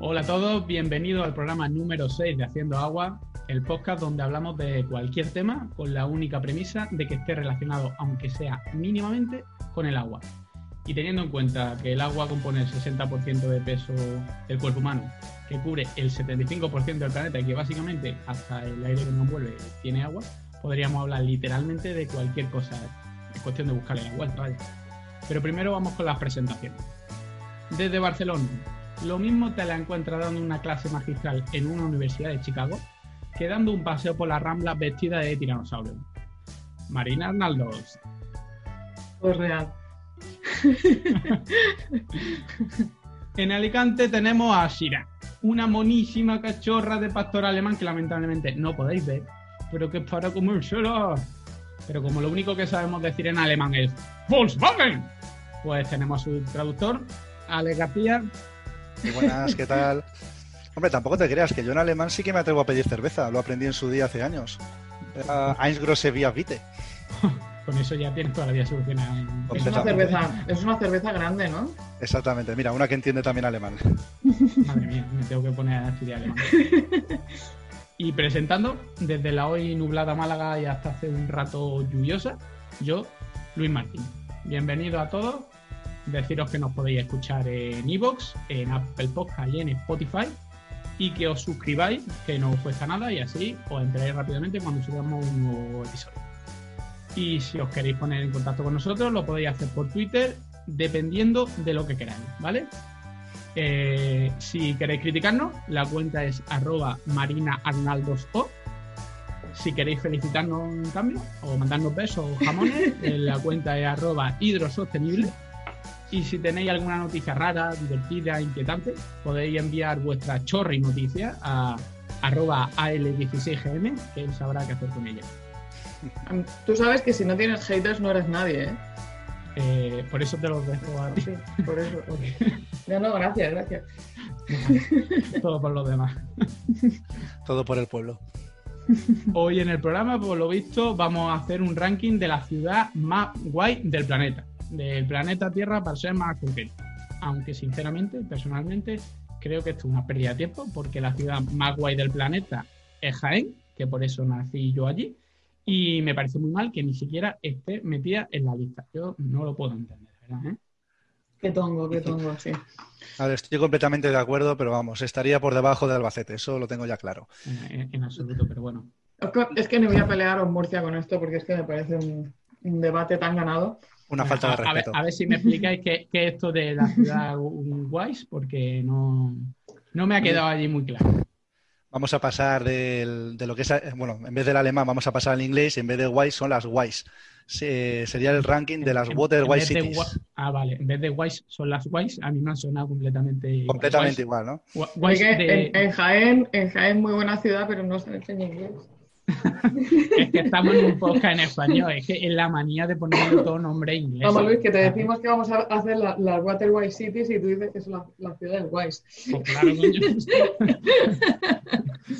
Hola a todos, bienvenidos al programa número 6 de Haciendo Agua, el podcast donde hablamos de cualquier tema con la única premisa de que esté relacionado, aunque sea mínimamente, con el agua. Y teniendo en cuenta que el agua compone el 60% de peso del cuerpo humano, que cubre el 75% del planeta y que básicamente hasta el aire que nos envuelve tiene agua, podríamos hablar literalmente de cualquier cosa. Es cuestión de buscarle la vuelta, ¿vale? Pero primero vamos con las presentaciones. Desde Barcelona, lo mismo te la encuentras dando una clase magistral en una universidad de Chicago que dando un paseo por la rambla vestida de tiranosaurio. Marina Arnaldos. Pues real. en Alicante tenemos a Shira, una monísima cachorra de pastor alemán que lamentablemente no podéis ver, pero que es para comérsela. Pero como lo único que sabemos decir en alemán es Volkswagen, pues tenemos a su traductor, Ale García. Y buenas, ¿qué tal? Hombre, tampoco te creas que yo en alemán sí que me atrevo a pedir cerveza. Lo aprendí en su día hace años. Era Eins grosse Bier Vite. Con eso ya tienes todavía solucionado. Es una, cerveza, es una cerveza grande, ¿no? Exactamente. Mira, una que entiende también alemán. Madre mía, me tengo que poner a estudiar alemán. Y presentando, desde la hoy nublada Málaga y hasta hace un rato lluviosa, yo, Luis Martín. Bienvenido a todos deciros que nos podéis escuchar en Evox, en Apple Podcast y en Spotify y que os suscribáis, que no os cuesta nada y así os enteráis rápidamente cuando subamos un nuevo episodio. Y si os queréis poner en contacto con nosotros, lo podéis hacer por Twitter dependiendo de lo que queráis, ¿vale? Eh, si queréis criticarnos, la cuenta es arroba marinaarnaldoso. Si queréis felicitarnos en cambio o mandarnos besos o jamones, la cuenta es arroba hidrosostenible. Y si tenéis alguna noticia rara, divertida, inquietante, podéis enviar vuestra chorra y noticia a arroba al16gm, que él sabrá qué hacer con ella. Tú sabes que si no tienes haters no eres nadie, ¿eh? eh por eso te los dejo a ti. Sí, por eso. No, no, gracias, gracias. Todo por los demás. Todo por el pueblo. Hoy en el programa, por lo visto, vamos a hacer un ranking de la ciudad más guay del planeta del planeta Tierra para ser más concreto. Aunque sinceramente, personalmente, creo que esto es una pérdida de tiempo porque la ciudad más guay del planeta es Jaén, que por eso nací yo allí, y me parece muy mal que ni siquiera esté metida en la lista. Yo no lo puedo entender, ¿verdad? ¿Eh? Qué tongo, qué tongo, sí. A ver, estoy completamente de acuerdo, pero vamos, estaría por debajo de Albacete, eso lo tengo ya claro. En, absoluto, pero bueno. Es que no voy a pelear con Murcia con esto porque es que me parece un debate tan ganado. Una falta de respeto. A ver, si me explicáis qué, es esto de la ciudad Wise, porque no, no me ha quedado allí muy claro. Vamos a pasar de lo que es, bueno, en vez del alemán vamos a pasar al inglés y en vez de Wise son las Wise. sería el ranking de las Water Wise Cities. ah, vale. En vez de Wise son las Wise, a mí me ha sonado completamente Completamente igual, ¿no? en, Jaén, en Jaén muy buena ciudad, pero no se enseña inglés es que estamos en un podcast en español, es que es la manía de ponerle todo nombre inglés. Vamos, Luis, que te decimos que vamos a hacer las la Water Wise Cities y tú dices que es la, ciudad del Wise. Pues claro,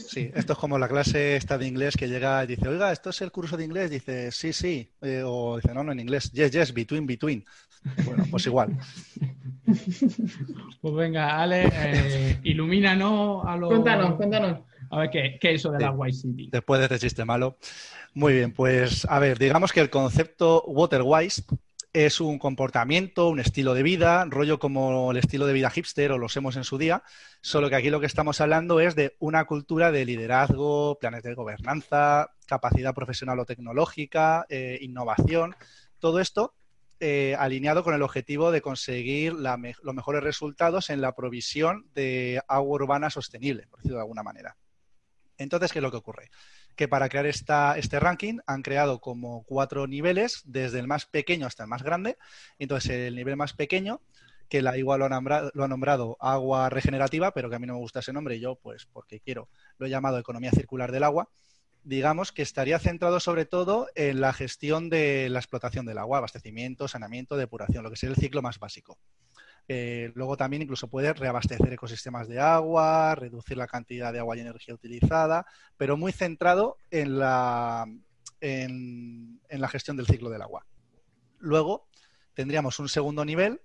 Sí, esto es como la clase esta de inglés que llega y dice, oiga, ¿esto es el curso de inglés? Dice, sí, sí. Eh, o dice, no, no, en inglés. Yes, yes, between, between. Bueno, pues igual. Pues venga, Ale, eh, ilumínanos a los... Cuéntanos, cuéntanos. A ver, ¿qué, es eso de la City? Después de este chiste malo. Muy bien, pues a ver, digamos que el concepto Waterwise es un comportamiento, un estilo de vida, rollo como el estilo de vida hipster o lo hemos en su día, solo que aquí lo que estamos hablando es de una cultura de liderazgo, planes de gobernanza, capacidad profesional o tecnológica, eh, innovación, todo esto eh, alineado con el objetivo de conseguir los mejores resultados en la provisión de agua urbana sostenible, por decirlo de alguna manera. Entonces, ¿qué es lo que ocurre? Que para crear esta, este ranking han creado como cuatro niveles, desde el más pequeño hasta el más grande. Entonces, el nivel más pequeño, que la igual lo ha, nombrado, agua regenerativa, pero que a mí no me gusta ese nombre y yo, pues porque quiero, lo he llamado economía circular del agua digamos que estaría centrado sobre todo en la gestión de la explotación del agua, abastecimiento, saneamiento, depuración, lo que sería el ciclo más básico. Eh, luego también incluso puede reabastecer ecosistemas de agua, reducir la cantidad de agua y energía utilizada, pero muy centrado en la, en, la gestión del ciclo del agua. Luego tendríamos un segundo nivel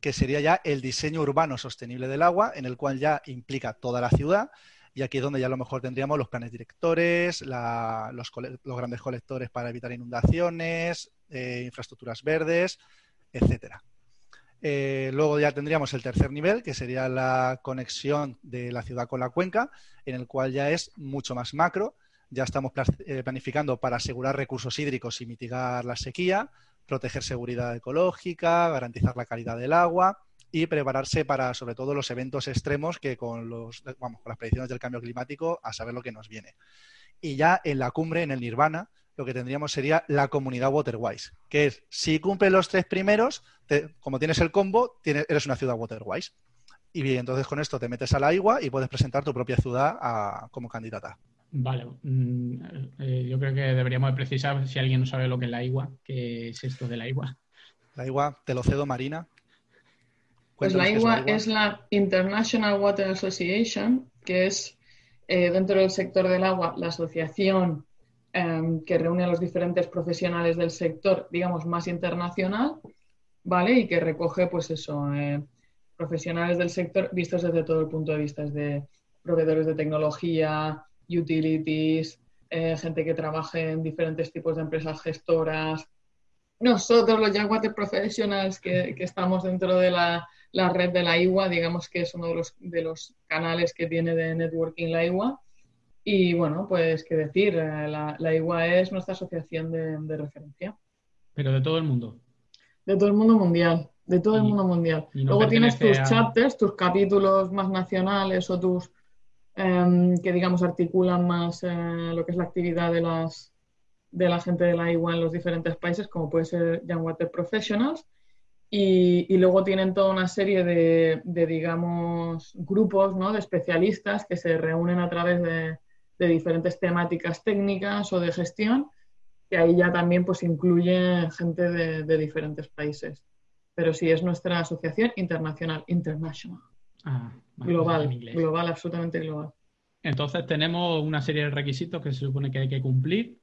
que sería ya el diseño urbano sostenible del agua, en el cual ya implica toda la ciudad. Y aquí es donde ya a lo mejor tendríamos los planes directores, los, grandes colectores para evitar inundaciones, eh, infraestructuras verdes, etcétera. Eh, luego ya tendríamos el tercer nivel, que sería la conexión de la ciudad con la cuenca, en el cual ya es mucho más macro. Ya estamos eh, planificando para asegurar recursos hídricos y mitigar la sequía, proteger seguridad ecológica, garantizar la calidad del agua y prepararse para, sobre todo, los eventos extremos que con, los, vamos, con las predicciones del cambio climático, a saber lo que nos viene. Y ya en la cumbre, en el Nirvana, lo que tendríamos sería la comunidad Waterwise, que es, si cumple los tres primeros, como tienes el combo, eres una ciudad Waterwise. Y bien, entonces con esto te metes a la IWA y puedes presentar tu propia ciudad como candidata. Vale, mm, eh, yo creo que deberíamos precisar si alguien no sabe lo que es la IWA, qué es esto de la IWA. La IWA, te lo cedo, Marina. Pues la IWA, es la International Water Association, que es eh, dentro del sector del agua la asociación Em, que reúne a los diferentes profesionales del sector, digamos, más internacional, ¿vale? Y que recoge, pues eso, eh, profesionales del sector vistos desde todo el punto de vista, de proveedores de tecnología, utilities, eh, gente que trabaje en diferentes tipos de empresas gestoras. Nosotros, los Water Professionals, que, estamos dentro de la, red de la IWA, digamos que es uno de los, de los canales que tiene de networking la IWA, y bueno, pues qué decir, eh, la, la IWA es nuestra asociación de, referencia. Pero de todo el mundo. De todo el mundo mundial, de todo el mundo mundial. Luego tienes tus chapters, tus capítulos más nacionales o tus em, que digamos articulan más eh, lo que es la actividad de las de la gente de la IWA en los diferentes países, como puede ser Young Water Professionals. Y, luego tienen toda una serie de, de, digamos, grupos ¿no? de especialistas que se reúnen a través de, de diferentes temáticas técnicas o de gestión, que ahí ya también pues incluye gente de, diferentes países. Pero sí es nuestra asociación internacional, international. Ah, global, global, absolutamente global. Entonces tenemos una serie de requisitos que se supone que hay que cumplir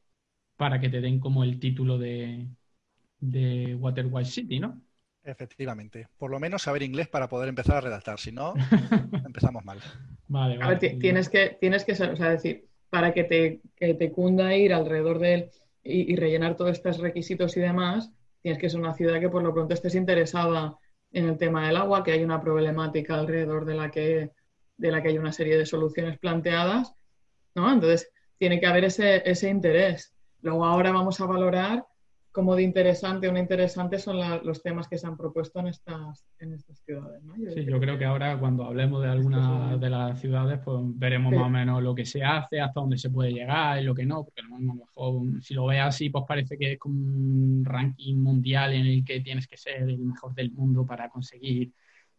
para que te den como el título de, de Waterwise City, ¿no? Efectivamente. Por lo menos saber inglés para poder empezar a redactar. Si no, empezamos mal. Vale, A ver, tienes que, tienes que ser, o sea, decir, para que te, te cunda ir alrededor de él y, rellenar todos estos requisitos y demás, tienes que ser una ciudad que por lo pronto estés interesada en el tema del agua, que hay una problemática alrededor de la que, de la que hay una serie de soluciones planteadas, ¿no? Entonces, tiene que haber ese, ese interés. Luego ahora vamos a valorar como de interesante o no interesante son los temas que se han propuesto en estas, en estas ciudades. sí, yo creo que ahora cuando hablemos de alguna de las ciudades, pues veremos más o menos lo que se hace, hasta dónde se puede llegar y lo que no, porque a lo mejor si lo ves así, pues parece que es como un ranking mundial en el que tienes que ser el mejor del mundo para conseguir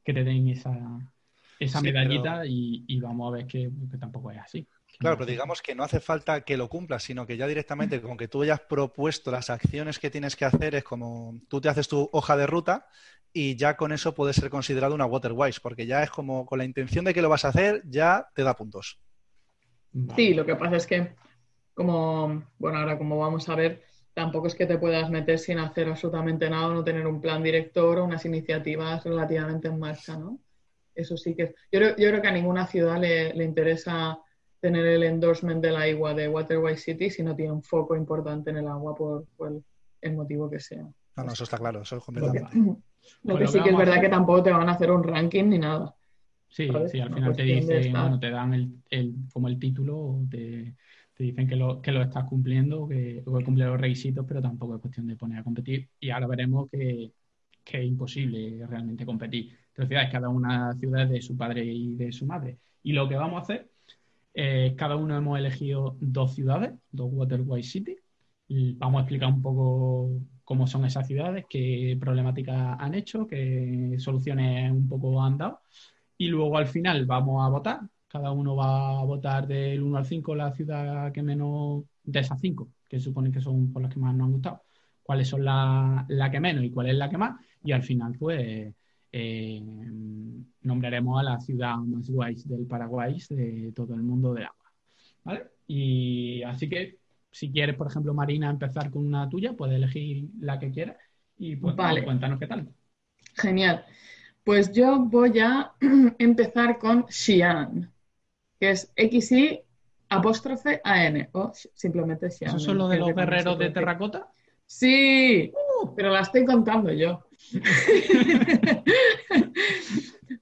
que te den esa, esa medallita y, y, vamos a ver que tampoco es así. Claro, pero digamos que no hace falta que lo cumplas, sino que ya directamente con que tú hayas propuesto las acciones que tienes que hacer es como tú te haces tu hoja de ruta y ya con eso puede ser considerado una Waterwise, porque ya es como con la intención de que lo vas a hacer, ya te da puntos. Sí, lo que pasa es que como, bueno, ahora como vamos a ver, tampoco es que te puedas meter sin hacer absolutamente nada, no tener un plan director o unas iniciativas relativamente en marcha, ¿no? Eso sí que... Yo, yo creo que a ninguna ciudad le, le interesa tener el endorsement del agua de Waterway City si no tiene un foco importante en el agua por, el, motivo que sea. No, no, eso está claro, eso es completamente. Lo que, sí que es verdad que tampoco te van a hacer un ranking ni nada. Sí, sí, al final te dicen, bueno, te dan el, como el título, te, te dicen que lo, que lo estás cumpliendo, que, que cumple los requisitos, pero tampoco es cuestión de poner a competir. Y ahora veremos que, que es imposible realmente competir. Entonces, cada una ciudad de su padre y de su madre. Y lo que vamos a hacer eh, cada uno hemos elegido dos ciudades, dos Waterway City. Vamos a explicar un poco cómo son esas ciudades, qué problemáticas han hecho, qué soluciones un poco han dado. Y luego al final vamos a votar. Cada uno va a votar del 1 al 5 la ciudad que menos de esas cinco, que supone que son por las que más nos han gustado. Cuáles son las la que menos y cuál es la que más. Y al final, pues eh, nombraremos a la ciudad más guay del Paraguay de todo el mundo del agua. ¿Vale? Y así que si quieres, por ejemplo, Marina, empezar con una tuya, puedes elegir la que quieras y pues, cuéntanos qué tal. Genial. Pues yo voy a empezar con Xi'an, que es XI apóstrofe AN, o simplemente Xi'an. ¿Eso son lo de los guerreros de terracota? Sí, uh. pero la estoy contando yo.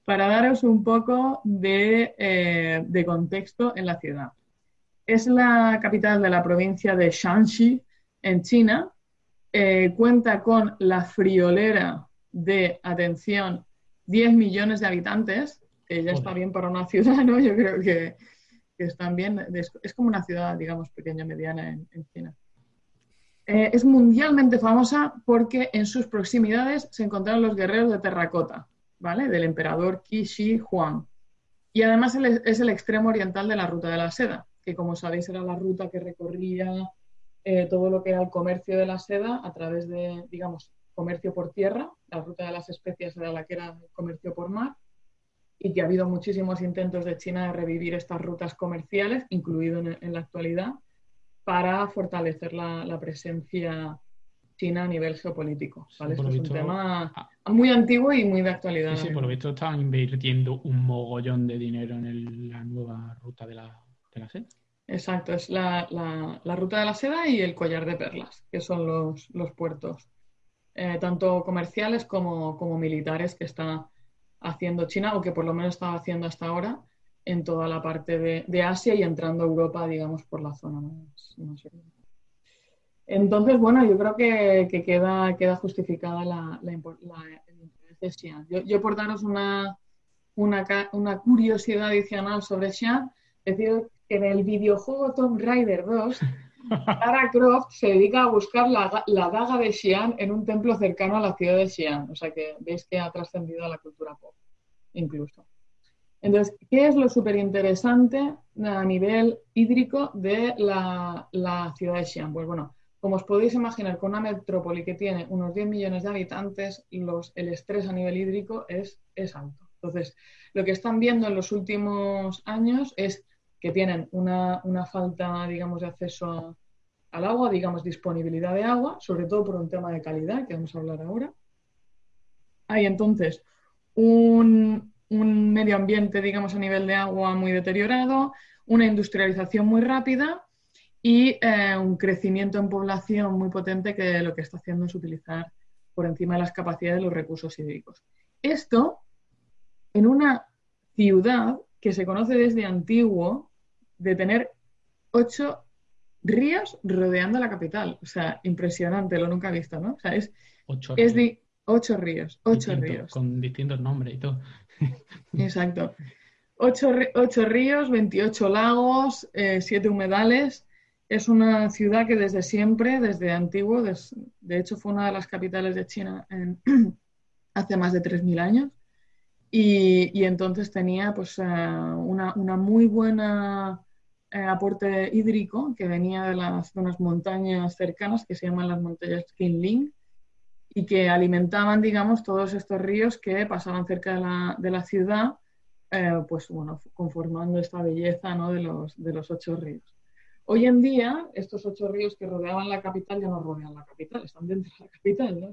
Para daros un poco eh, de, contexto en la ciudad. Es la capital de la provincia de Shanxi, en China. Eh, cuenta con la friolera de, atención, 10 millones de habitantes, que ya está bien para una ciudad, ¿no? Yo creo que, están bien. Es, como una ciudad, digamos, pequeña, mediana en China. Eh, es mundialmente famosa porque en sus proximidades se encontraron los guerreros de terracota, ¿vale? Del emperador Qi Huang. Y además es el extremo oriental de la ruta de la seda, que como sabéis era la ruta que recorría eh, todo lo que era el comercio de la seda a través de, digamos, comercio por tierra. La ruta de las especias era la que era el comercio por mar. Y que ha habido muchísimos intentos de China de revivir estas rutas comerciales, incluido en la actualidad para fortalecer la, presencia china a nivel geopolítico. es un tema ah. muy antiguo y muy de actualidad. Sí, por lo visto están invirtiendo un mogollón de dinero en la nueva ruta de la, seda. Exacto, es la, ruta de la seda y el collar de perlas, que son los, puertos, eh, tanto comerciales como, como militares que está haciendo China o que por lo menos estaba haciendo hasta ahora en toda la parte de, Asia y entrando a Europa, digamos, por la zona más, Entonces, bueno, yo creo que, queda, queda justificada la, la, Xi'an. Yo, por daros una, una, curiosidad adicional sobre Xi'an, decir que en el videojuego Tomb Raider 2, Lara Croft se dedica a buscar la, la, daga de Xi'an en un templo cercano a la ciudad de Xi'an. O sea que veis que ha trascendido a la cultura pop, incluso. Entonces, ¿qué es lo súper interesante a nivel hídrico de la, ciudad de Xi'an? Pues bueno, como os podéis imaginar, con una metrópoli que tiene unos 10 millones de habitantes, el estrés a nivel hídrico es, alto. Entonces, lo que están viendo en los últimos años es que tienen una, falta, digamos, de acceso al agua, digamos, disponibilidad de agua, sobre todo por un tema de calidad, que vamos a hablar ahora. Hay entonces un, un medio ambiente, digamos, a nivel de agua muy deteriorado, una industrialización muy rápida y eh, un crecimiento en población muy potente que lo que está haciendo es utilizar por encima de las capacidades de los recursos hídricos. Esto en una ciudad que se conoce desde antiguo de tener ocho ríos rodeando la capital. O sea, impresionante, lo nunca he visto, ¿no? O sea, es, es de ocho ríos, ocho ríos. Con distintos nombres y todo. Exacto. Ocho, ríos, 28 lagos, eh, siete humedales. Es una ciudad que desde siempre, desde antiguo, de hecho fue una de las capitales de China hace más de 3.000 años. Y, entonces tenía pues, eh, una, muy buena eh, aporte hídrico que venía de las, de unas montañas cercanas que se llaman las montañas Qinling y que alimentaban, digamos, todos estos ríos que pasaban cerca de la, de la ciudad, eh, pues bueno, conformando esta belleza ¿no? de, los, de los ocho ríos. Hoy en día, estos ocho ríos que rodeaban la capital ya no rodean la capital, están dentro de la capital, ¿no?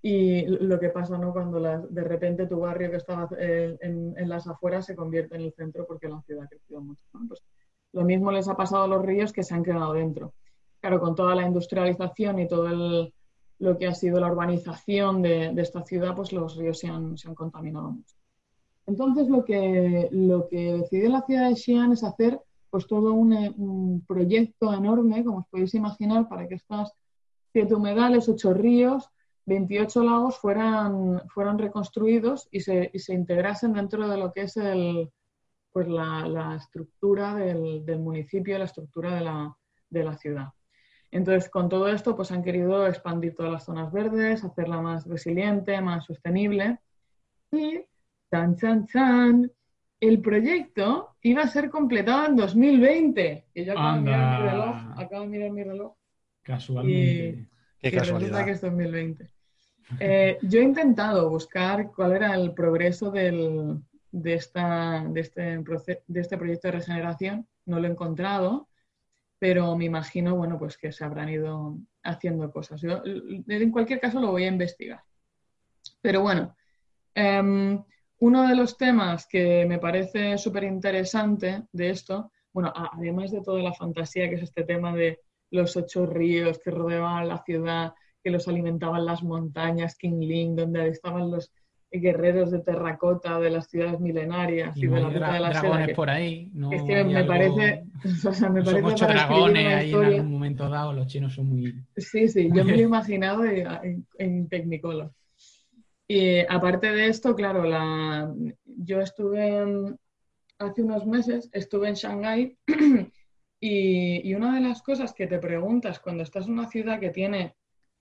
Y lo que pasa, ¿no? Cuando de repente tu barrio que estaba eh, en, en, las afueras se convierte en el centro porque la ciudad ha crecido mucho. Pues lo mismo les ha pasado a los ríos que se han quedado dentro. Claro, con toda la industrialización y todo el, lo que ha sido la urbanización de, esta ciudad, pues los ríos se han, contaminado mucho. Entonces, lo que, lo decidió la ciudad de Xi'an es hacer pues todo un, proyecto enorme, como os podéis imaginar, para que estas siete humedales, ocho ríos, 28 lagos fueran, fueran reconstruidos y se, y se integrasen dentro de lo que es el, pues la, la estructura del, del, municipio, la estructura de la, de la ciudad. Entonces, con todo esto, pues han querido expandir todas las zonas verdes, hacerla más resiliente, más sostenible. Y, chan, chan, chan, el proyecto iba a ser completado en 2020. Y yo acabo de mirar mi reloj. Acabo de mirar mi reloj. Casualmente. Qué casualidad. que es 2020. Eh, yo he intentado buscar cuál era el progreso del, de, esta, de, este, de este proyecto de regeneración. No lo he encontrado pero me imagino, bueno, pues que se habrán ido haciendo cosas. Yo, en cualquier caso, lo voy a investigar. Pero bueno, Em, uno de los temas que me parece súper interesante de esto, bueno, además de toda la fantasía que es este tema de los ocho ríos que rodeaban la ciudad, que los alimentaban las montañas, King Ling, donde estaban los guerreros de terracota de las ciudades milenarias y, de la ruta de la dragones por ahí. No es que me parece. O sea, me parece ocho dragones ahí en algún momento dado. Los chinos son muy. Sí, sí, yo me lo he imaginado en, en Technicolor. Y aparte de esto, claro, la, yo estuve hace unos meses, estuve en Shanghái y, y, una de las cosas que te preguntas cuando estás en una ciudad que tiene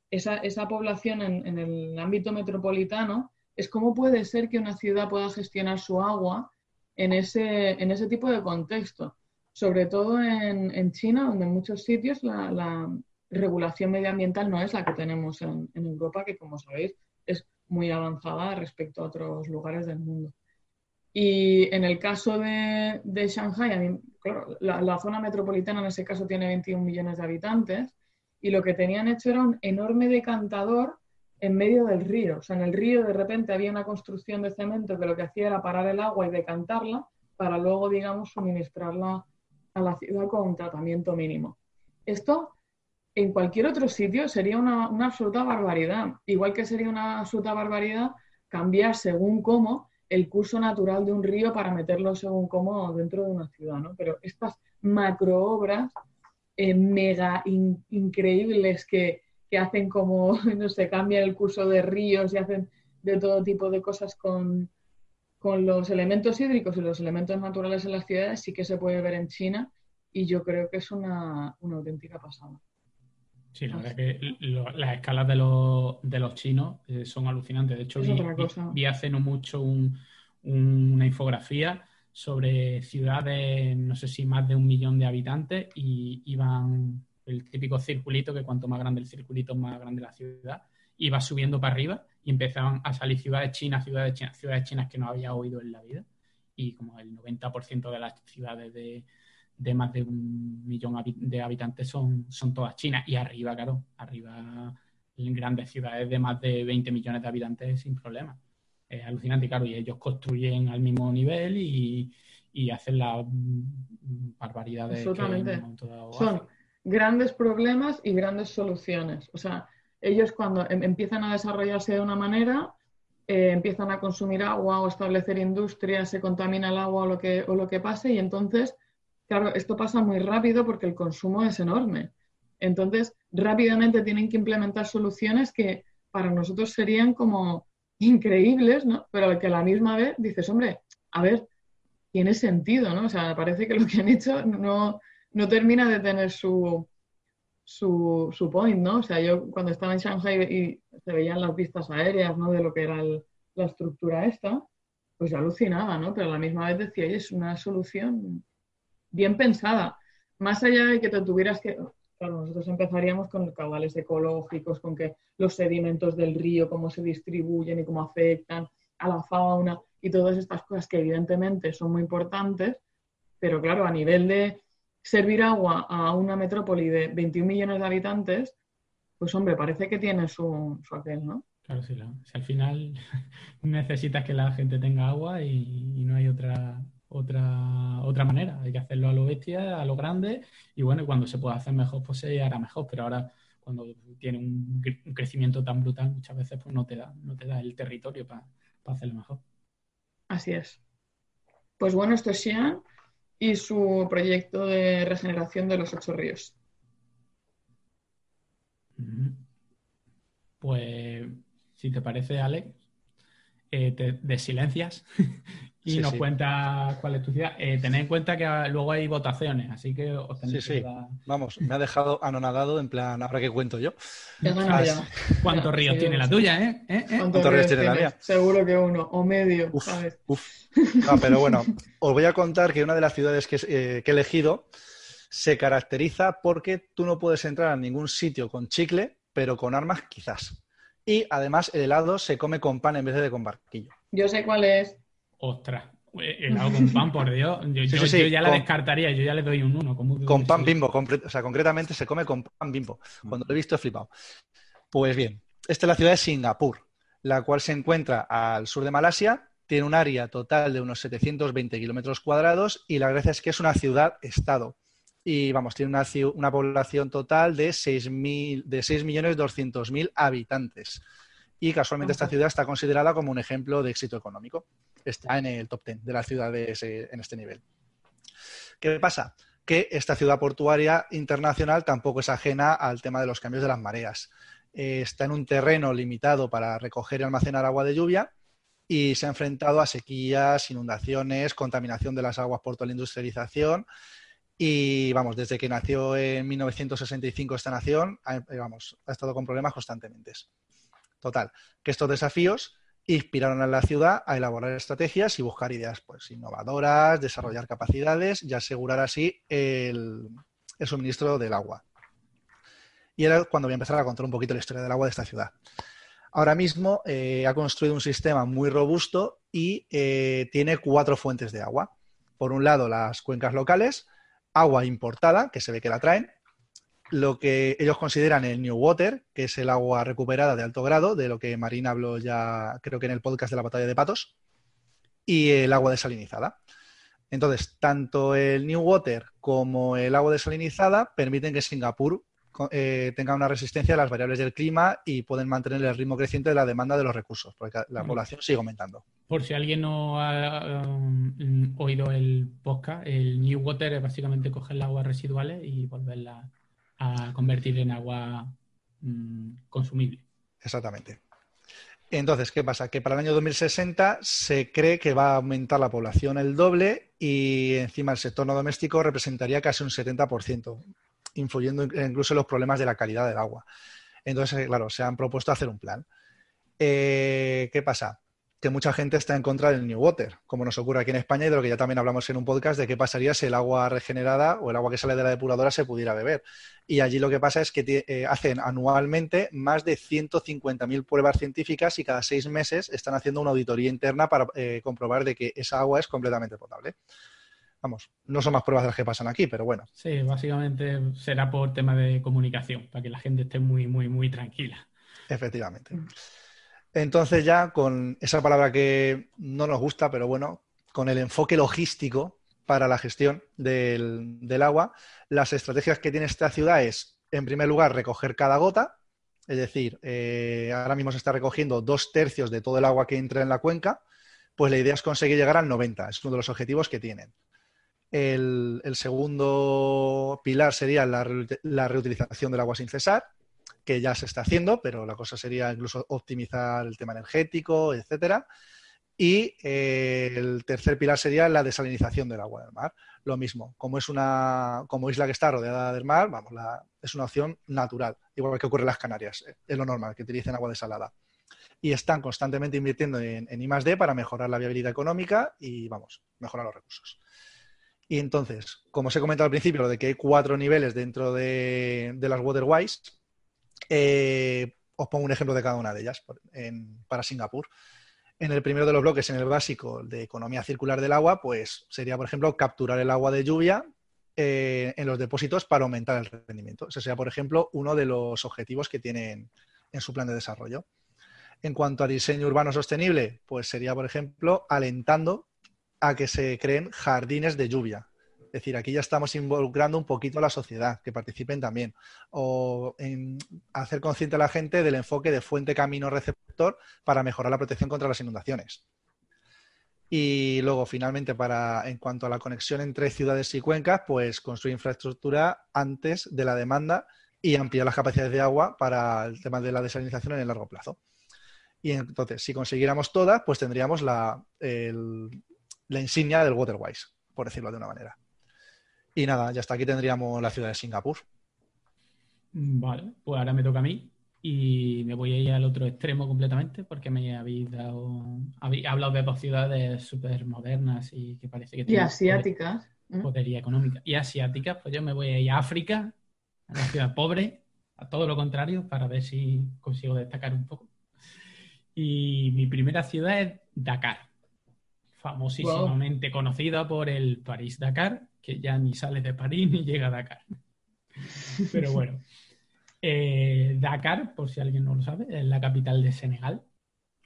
esa, esa población en, en, el ámbito metropolitano es cómo puede ser que una ciudad pueda gestionar su agua en ese, en ese tipo de contexto. Sobre todo en, China, donde en muchos sitios la, la, regulación medioambiental no es la que tenemos en, Europa, que como sabéis es muy avanzada respecto a otros lugares del mundo. Y en el caso de, de Shanghai, la, la, zona metropolitana en ese caso tiene 21 millones de habitantes y lo que tenían hecho era un enorme decantador en medio del río. O sea, en el río de repente había una construcción de cemento que lo que hacía era parar el agua y decantarla para luego, digamos, suministrarla a la ciudad con un tratamiento mínimo. Esto en cualquier otro sitio sería una, absoluta barbaridad. Igual que sería una absoluta barbaridad cambiar según cómo el curso natural de un río para meterlo según cómo dentro de una ciudad, ¿no? Pero estas macroobras eh, mega in, increíbles que, que, hacen como, no sé, cambian el curso de ríos y hacen de todo tipo de cosas con, con los elementos hídricos y los elementos naturales en las ciudades, sí que se puede ver en China y yo creo que es una, una auténtica pasada. Sí, la verdad que las escalas de los, de los chinos eh, son alucinantes. De hecho, vi, hace no mucho una infografía sobre ciudades, no sé si más de un millón de habitantes, y iban el típico circulito, que cuanto más grande el circulito, más grande la ciudad, iba subiendo para arriba y empezaban a salir ciudades chinas, ciudades chinas, ciudades chinas que no había oído en la vida. Y como el 90% de las ciudades de, de más de un millón de habitantes son, son todas chinas. Y arriba, claro, arriba en grandes ciudades de más de 20 millones de habitantes sin problema. Es alucinante, claro, y ellos construyen al mismo nivel y, y hacen las barbaridades Absolutamente. Son grandes problemas y grandes soluciones. O sea, ellos cuando em, empiezan a desarrollarse de una manera, eh, empiezan a consumir agua o establecer industrias, se contamina el agua o lo que, o lo que pase, y entonces Claro, esto pasa muy rápido porque el consumo es enorme. Entonces, rápidamente tienen que implementar soluciones que para nosotros serían como increíbles, ¿no? Pero que a la misma vez dices, hombre, a ver, tiene sentido, ¿no? O sea, parece que lo que han hecho no, no termina de tener su, su, su, point, ¿no? O sea, yo cuando estaba en Shanghai y se veían las vistas aéreas, ¿no? De lo que era la estructura esta, pues yo alucinaba, ¿no? Pero a la misma vez decía, es una solución bien pensada. Más allá de que te tuvieras que... Claro, nosotros empezaríamos con caudales ecológicos, con que los sedimentos del río, cómo se distribuyen y cómo afectan a la fauna y todas estas cosas que evidentemente son muy importantes, pero claro, a nivel de servir agua a una metrópoli de 21 millones de habitantes, pues hombre, parece que tiene su, su aquel, ¿no? Claro, sí, Si al final necesitas que la gente tenga agua y no hay otra, otra, otra manera. Hay que hacerlo a lo bestia, a lo grande, y bueno, cuando se pueda hacer mejor, pues se hará mejor. Pero ahora, cuando tiene un, crecimiento tan brutal, muchas veces pues no te da, no te da el territorio para hacerlo mejor. Así es. Pues bueno, esto es Xi'an y su proyecto de regeneración de los ocho ríos. Pues, si te parece, Alex, eh, te desilencias y nos cuenta cuál es tu ciudad. Eh, tened en cuenta que luego hay votaciones, así que os tenéis sí, sí. Vamos, me ha dejado anonadado en plan, ahora que cuento yo. ¿Cuántos ríos tiene la tuya, eh? ¿Eh? ¿Eh? ¿Cuántos, ríos tiene la mía? Seguro que uno, o medio, uf, ¿sabes? Uf. No, pero bueno, os voy a contar que una de las ciudades que, eh, que he elegido se caracteriza porque tú no puedes entrar a ningún sitio con chicle, pero con armas quizás. Y además el helado se come con pan en vez de con barquillo. Yo sé cuál es. Ostras, helado con pan, por Dios. Yo, ya la descartaría, yo ya le doy un 1. Con pan bimbo, o sea, concretamente se come con pan bimbo. Cuando lo he visto he flipado. Pues bien, esta es la ciudad de Singapur. la cual se encuentra al sur de Malasia, tiene un área total de unos 720 kilómetros cuadrados y la gracia es que es una ciudad-estado. Y vamos, tiene una, una población total de 6.200.000 habitantes. Y casualmente esta ciudad está considerada como un ejemplo de éxito económico. Está en el top 10 de las ciudades eh, en este nivel. ¿Qué pasa? Que esta ciudad portuaria internacional tampoco es ajena al tema de los cambios de las mareas. Eh, está en un terreno limitado para recoger y almacenar agua de lluvia y se ha enfrentado a sequías, inundaciones, contaminación de las aguas por toda la industrialización. Y vamos, desde que nació en 1965 esta nación, eh, vamos, ha estado con problemas constantemente. Total, que estos desafíos inspiraron a la ciudad a elaborar estrategias y buscar ideas pues, innovadoras, desarrollar capacidades y asegurar así el, suministro del agua. Y era cuando voy a empezar a contar un poquito la historia del agua de esta ciudad. Ahora mismo eh, ha construido un sistema muy robusto y eh, tiene cuatro fuentes de agua. Por un lado, las cuencas locales, agua importada, que se ve que la traen, lo que ellos consideran el New Water, que es el agua recuperada de alto grado, de lo que Marina habló ya creo que en el podcast de la batalla de patos, y el agua desalinizada. Entonces, tanto el New Water como el agua desalinizada permiten que Singapur eh, tenga una resistencia a las variables del clima y pueden mantener el ritmo creciente de la demanda de los recursos, porque la población sigue aumentando. Por si alguien no ha um, oído el podcast, el New Water es básicamente coger las aguas residuales y volverlas a convertir en agua mm, consumible. Exactamente. Entonces, ¿qué pasa? Que para el año 2060 se cree que va a aumentar la población el doble y encima el sector no doméstico representaría casi un 70% influyendo incluso en los problemas de la calidad del agua. Entonces, claro, se han propuesto hacer un plan. Eh, ¿Qué pasa? Que mucha gente está en contra del New Water, como nos ocurre aquí en España y de lo que ya también hablamos en un podcast de qué pasaría si el agua regenerada o el agua que sale de la depuradora se pudiera beber. Y allí lo que pasa es que eh, hacen anualmente más de 150.000 pruebas científicas y cada seis meses están haciendo una auditoría interna para eh, comprobar de que esa agua es completamente potable. Vamos, no son más pruebas de las que pasan aquí, pero bueno. Sí, básicamente será por tema de comunicación, para que la gente esté muy, muy, muy tranquila. Efectivamente. Entonces ya con esa palabra que no nos gusta, pero bueno, con el enfoque logístico para la gestión del, agua, las estrategias que tiene esta ciudad es, en primer lugar, recoger cada gota, es decir, eh, ahora mismo se está recogiendo dos tercios de todo el agua que entra en la cuenca, pues la idea es conseguir llegar al 90, es uno de los objetivos que tienen. El, segundo pilar sería la, reutilización del agua sin cesar, que ya se está haciendo, pero la cosa sería incluso optimizar el tema energético, etcétera. Y eh, el tercer pilar sería la desalinización del agua del mar. Lo mismo, como es una como isla que está rodeada del mar, vamos, es una opción natural, igual que ocurre en las Canarias, eh, es lo normal que utilicen agua desalada. Y están constantemente invirtiendo en, en I+D para mejorar la viabilidad económica y, vamos, mejorar los recursos. Y entonces, como os he comentado al principio, lo de que hay cuatro niveles dentro de, las Waterwise, eh, os pongo un ejemplo de cada una de ellas para Singapur. En el primero de los bloques, en el básico de economía circular del agua, pues sería, por ejemplo, capturar el agua de lluvia eh, en los depósitos para aumentar el rendimiento. Ese sería, por ejemplo, uno de los objetivos que tienen en su plan de desarrollo. En cuanto a diseño urbano sostenible, pues sería, por ejemplo, alentando a que se creen jardines de lluvia. Es decir, aquí ya estamos involucrando un poquito a la sociedad, que participen también. O en hacer consciente a la gente del enfoque de fuente, camino, receptor para mejorar la protección contra las inundaciones. Y luego, finalmente, para en cuanto a la conexión entre ciudades y cuencas, pues construir infraestructura antes de la demanda y ampliar las capacidades de agua para el tema de la desalinización en el largo plazo. Y entonces, si consiguiéramos todas, pues tendríamos la, el, la insignia del Waterwise, por decirlo de una manera. Y nada, ya hasta aquí tendríamos la ciudad de Singapur. Vale, pues ahora me toca a mí y me voy a ir al otro extremo completamente porque me habéis dado, habéis hablado de dos ciudades súper modernas y que parece que tienen y asiáticas. Podería económica. Y asiáticas, pues yo me voy a ir a África, a una ciudad pobre, a todo lo contrario, para ver si consigo destacar un poco. Y mi primera ciudad es Dakar famosísimamente conocida por el París-Dakar, que ya ni sale de París ni llega a Dakar. Pero bueno, eh, Dakar, por si alguien no lo sabe, es la capital de Senegal.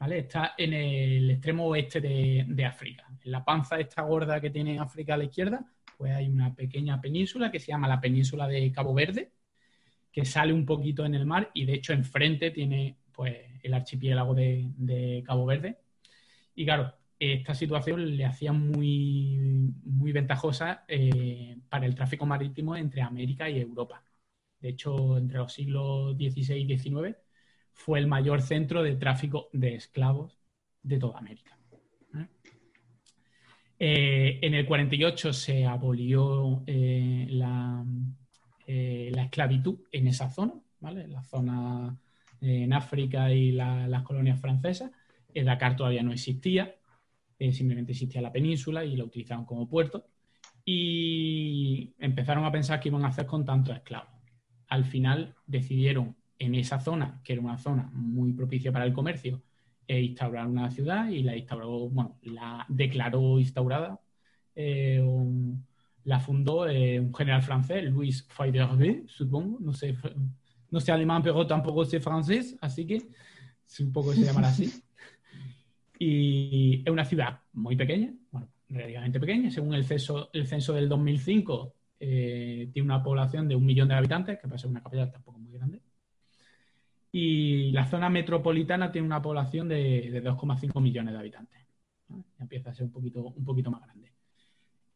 Está en el extremo oeste de, África. En la panza esta gorda que tiene África a la izquierda, pues hay una pequeña península que se llama la península de Cabo Verde, que sale un poquito en el mar y de hecho enfrente tiene pues el archipiélago de, Cabo Verde. Y claro, esta situación le hacía muy, muy ventajosa eh, para el tráfico marítimo entre América y Europa. De hecho, entre los siglos XVI y XIX fue el mayor centro de tráfico de esclavos de toda América. ¿eh? Eh, en el 48 se abolió la, esclavitud en esa zona, ¿vale? la zona en África y las colonias francesas. El Dakar todavía no existía, simplemente existía la península y lo utilizaban como puerto. Y empezaron a pensar qué iban a hacer con tantos esclavos. Al final decidieron en esa zona, que era una zona muy propicia para el comercio, e instaurar una ciudad y la instauró, bueno, la declaró instaurada, eh, la fundó eh, un general francés, Louis Fayderbe, supongo, no sé, no sé alemán, pero tampoco sé francés, así que un poco se llamará así. Y es una ciudad muy pequeña, bueno, relativamente pequeña, según el censo, el censo del 2005, eh, tiene una población de un millón de habitantes, que para una capital tampoco muy grande y la zona metropolitana tiene una población de, 2,5 millones de habitantes. Empieza a ser un poquito, más grande.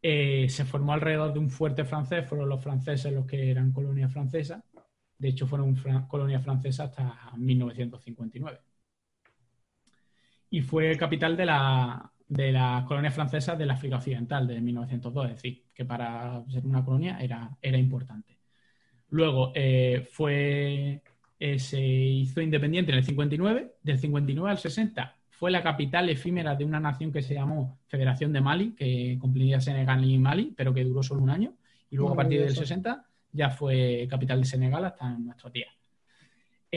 Eh, se formó alrededor de un fuerte francés, fueron los franceses los que eran colonia francesa. De hecho, fueron colonia francesa hasta 1959. Y fue capital de la, de las colonias francesas del África Occidental de 1902, es decir, que para ser una colonia era, era importante. Luego eh, fue eh, se hizo independiente en el 59, del 59 al 60 fue la capital efímera de una nación que se llamó Federación de Mali, que cumplía Senegal y Mali, pero que duró solo un año. Y luego a partir del 60 ya fue capital de Senegal hasta nuestros días.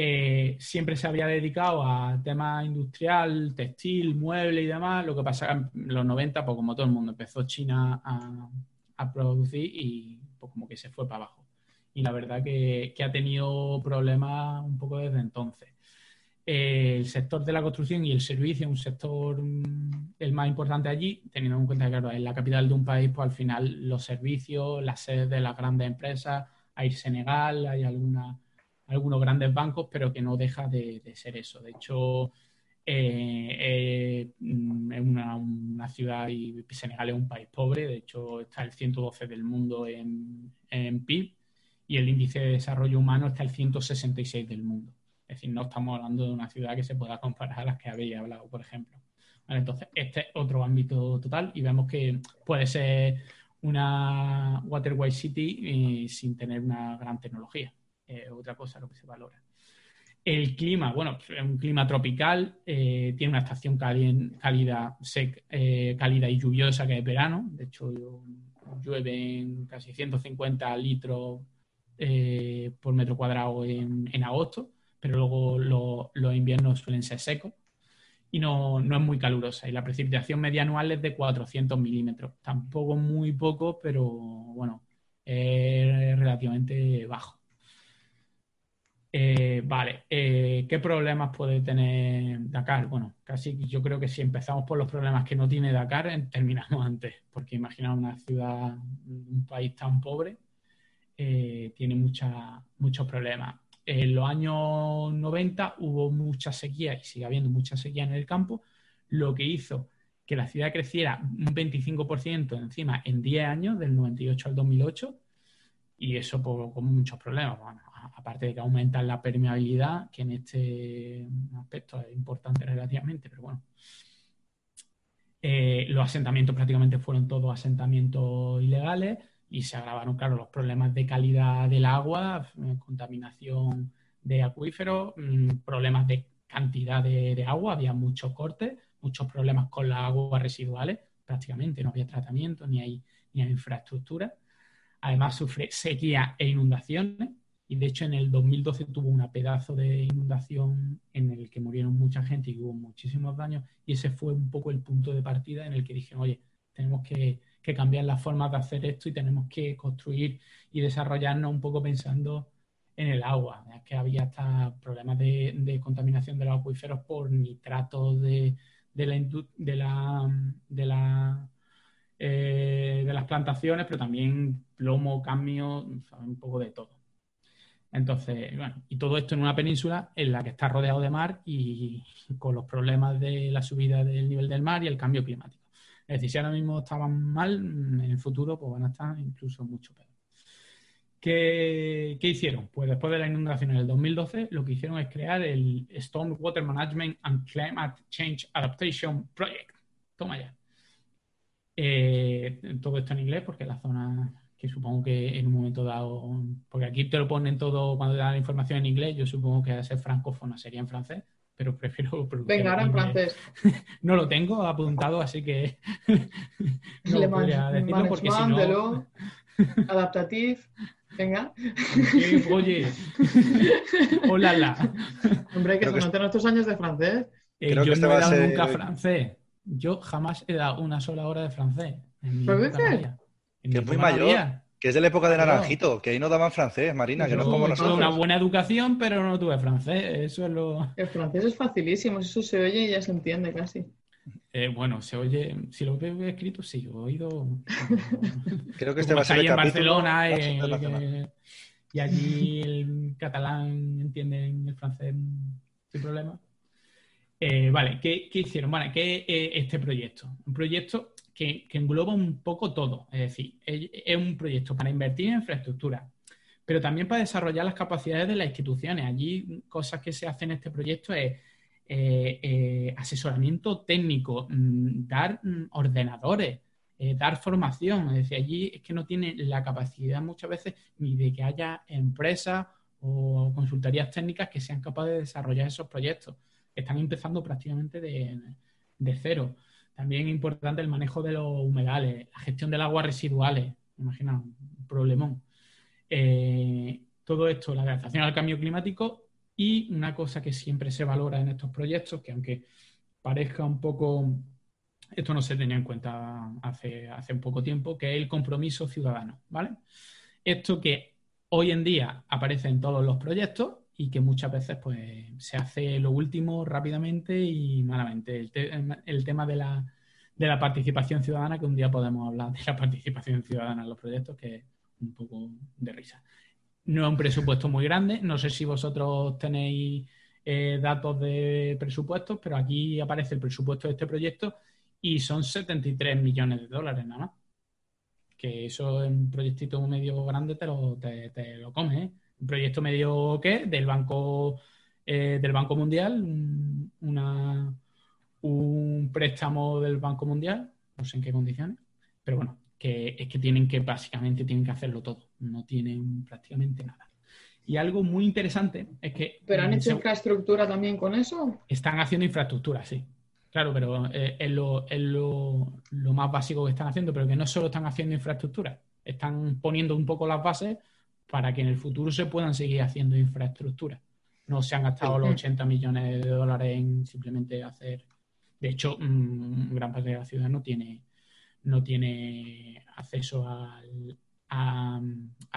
Eh, siempre se había dedicado a temas industrial, textil, mueble y demás. Lo que pasa en los 90, pues como todo el mundo, empezó China a, a producir y pues como que se fue para abajo y la verdad que, ha tenido problemas un poco desde entonces. el sector de la construcción y el servicio es un sector mm, el más importante allí, teniendo en cuenta que claro, en la capital de un país, pues al final los servicios, las sedes de las grandes empresas, hay Senegal, hay alguna, algunos grandes bancos, pero que no deja de, ser eso. De hecho, eh, eh, es una, ciudad y Senegal es un país pobre, de hecho está el 112 del mundo en, en PIB y el índice de desarrollo humano está el 166 del mundo. Es decir, no estamos hablando de una ciudad que se pueda comparar a las que habéis hablado, por ejemplo. entonces, este es otro ámbito total y vemos que puede ser una Waterway City eh, sin tener una gran tecnología. Otra cosa lo que se valora. El clima, bueno, es un clima tropical, eh, tiene una estación cálida, eh, cálida y lluviosa que es verano. De hecho, llueven casi 150 litros eh, por metro cuadrado en, agosto, pero luego los inviernos suelen ser secos y no, es muy calurosa. Y la precipitación media anual es de 400 milímetros. Tampoco muy poco, pero bueno, es relativamente bajo. Eh, vale, eh, ¿qué problemas puede tener Dakar? Bueno, casi yo creo que si empezamos por los problemas que no tiene Dakar, terminamos antes, porque imagina una ciudad, un país tan pobre, eh, tiene muchos problemas. En los años 90 hubo mucha sequía y sigue habiendo mucha sequía en el campo, lo que hizo que la ciudad creciera un 25% encima en 10 años, del 98 al 2008, y eso con muchos problemas. Aparte de que aumenta la permeabilidad, que en este aspecto es importante relativamente, pero bueno. Eh, los asentamientos prácticamente fueron todos asentamientos ilegales y se agravaron, claro, los problemas de calidad del agua, eh, contaminación de acuíferos, mm, problemas de cantidad de, agua, había muchos cortes, muchos problemas con las aguas residuales, prácticamente no había tratamiento ni ni hay infraestructura. Además sufre sequía e inundaciones y de hecho en el 2012 tuvo una pedazo de inundación en el que murieron mucha gente y hubo muchísimos daños y ese fue un poco el punto de partida en el que dijeron, oye, tenemos que que cambiar las formas de hacer esto y tenemos que construir y desarrollarnos un poco pensando en el agua, ya que había hasta problemas de, contaminación de los acuíferos por nitratos de, de la, de la eh, de las plantaciones, pero también plomo, cambio, un poco de todo. Entonces, bueno, y todo esto en una península en la que está rodeado de mar y con los problemas de la subida del nivel del mar y el cambio climático. Es decir, si ahora mismo estaban mal, en el futuro pues van a estar incluso mucho peor. ¿Qué, hicieron? Pues después de la inundación en el 2012, lo que hicieron es crear el Storm Water Management and Climate Change Adaptation Project. Toma ya. Eh, todo esto en inglés porque la zona que supongo que en un momento dado, porque aquí te lo ponen todo cuando te dan la información en inglés, yo supongo que a ser francófona sería en francés, pero prefiero... Venga, ahora en francés. no lo tengo apuntado, así que no lo podría decirlo porque si no... adaptative, venga. Oye, hola, la. Hombre, que se noten nuestros años de francés. Eh, yo no he dado nunca francés. Yo jamás he dado una sola hora de francés. ¿Francés? Que es muy mayor. Que es de la época de Naranjito, que ahí no daban francés, Marina, que no es como nosotros. una buena educación, pero no tuve francés. Eso es lo. El francés es facilísimo, eso se oye y ya se entiende casi. Eh, bueno, se oye, si lo veo escrito, sí, he oído. Creo que este va a ser el en Barcelona eh, y allí el catalán entiende el francés sin problema. Eh, vale, ¿qué, hicieron? Vale, ¿qué es este proyecto? Un proyecto que, engloba un poco todo. Es decir, es, un proyecto para invertir en infraestructura, pero también para desarrollar las capacidades de las instituciones. Allí, cosas que se hacen en este proyecto es eh, eh, asesoramiento técnico, mm, dar mm, ordenadores, eh, dar formación. Es decir, allí es que no tiene la capacidad muchas veces ni de que haya empresas o consultorías técnicas que sean capaces de desarrollar esos proyectos. Están empezando prácticamente de, de cero. También importante el manejo de los humedales, la gestión del agua residuales. Imagina, un problemón. Eh, todo esto, la adaptación al cambio climático y una cosa que siempre se valora en estos proyectos, que aunque parezca un poco, esto no se tenía en cuenta hace, hace un poco tiempo, que es el compromiso ciudadano, ¿vale? Esto que hoy en día aparece en todos los proyectos y que muchas veces pues se hace lo último rápidamente y malamente. El, tema de la, de la, participación ciudadana, que un día podemos hablar de la participación ciudadana en los proyectos, que es un poco de risa. No es un presupuesto muy grande, no sé si vosotros tenéis eh, datos de presupuestos, pero aquí aparece el presupuesto de este proyecto y son 73 millones de dólares nada más. Que eso en un proyectito medio grande te lo, te, te lo comes, ¿eh? Un proyecto medio que del Banco, eh, del Banco Mundial, una, un préstamo del Banco Mundial, no sé en qué condiciones, pero bueno, que es que tienen que, básicamente, tienen que hacerlo todo, no tienen prácticamente nada. Y algo muy interesante es que... ¿Pero han hecho infraestructura también con eso? Están haciendo infraestructura, sí. Claro, pero eh, es, lo, es lo, lo, más básico que están haciendo, pero que no solo están haciendo infraestructura, están poniendo un poco las bases para que en el futuro se puedan seguir haciendo infraestructura. No se han gastado los 80 millones de dólares en simplemente hacer. De hecho, mm, gran parte de la ciudad no tiene, no tiene acceso al, a,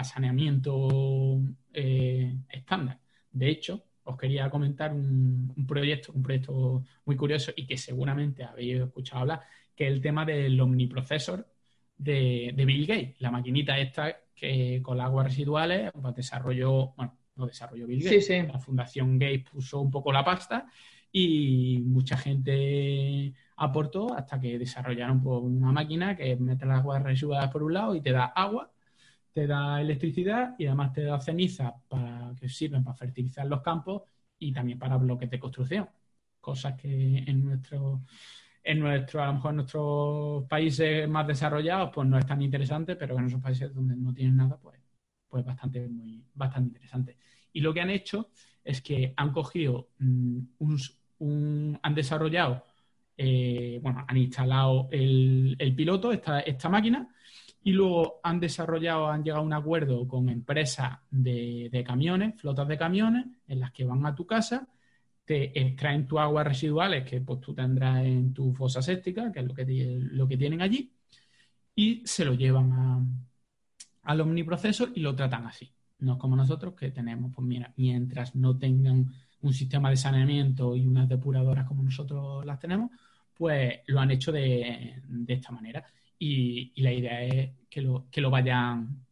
saneamiento eh, estándar. De hecho, os quería comentar un, proyecto, un proyecto muy curioso y que seguramente habéis escuchado hablar, que es el tema del omniprocesor de, de Bill Gates, la maquinita esta que con las aguas residuales pues, desarrolló, bueno, no desarrolló Bill Gates, la Fundación Gates puso un poco la pasta y mucha gente aportó hasta que desarrollaron pues, una máquina que mete las aguas residuales por un lado y te da agua, te da electricidad y además te da ceniza para que sirven para fertilizar los campos y también para bloques de construcción. Cosas que en nuestro en nuestro, a lo mejor nuestros países más desarrollados, pues no es tan interesante, pero en esos países donde no tienen nada, pues, pues bastante, muy, bastante interesante. Y lo que han hecho es que han cogido mm, un, han desarrollado, eh, bueno, han instalado el, piloto, esta, esta máquina, y luego han desarrollado, han llegado a un acuerdo con empresas de, de camiones, flotas de camiones, en las que van a tu casa te extraen tus aguas residuales que pues tú tendrás en tu fosa séptica, que es lo que, lo que tienen allí, y se lo llevan al omniproceso y lo tratan así. No como nosotros, que tenemos, pues mira, mientras no tengan un sistema de saneamiento y unas depuradoras como nosotros las tenemos, pues lo han hecho de, esta manera. Y, la idea es que lo, que lo vayan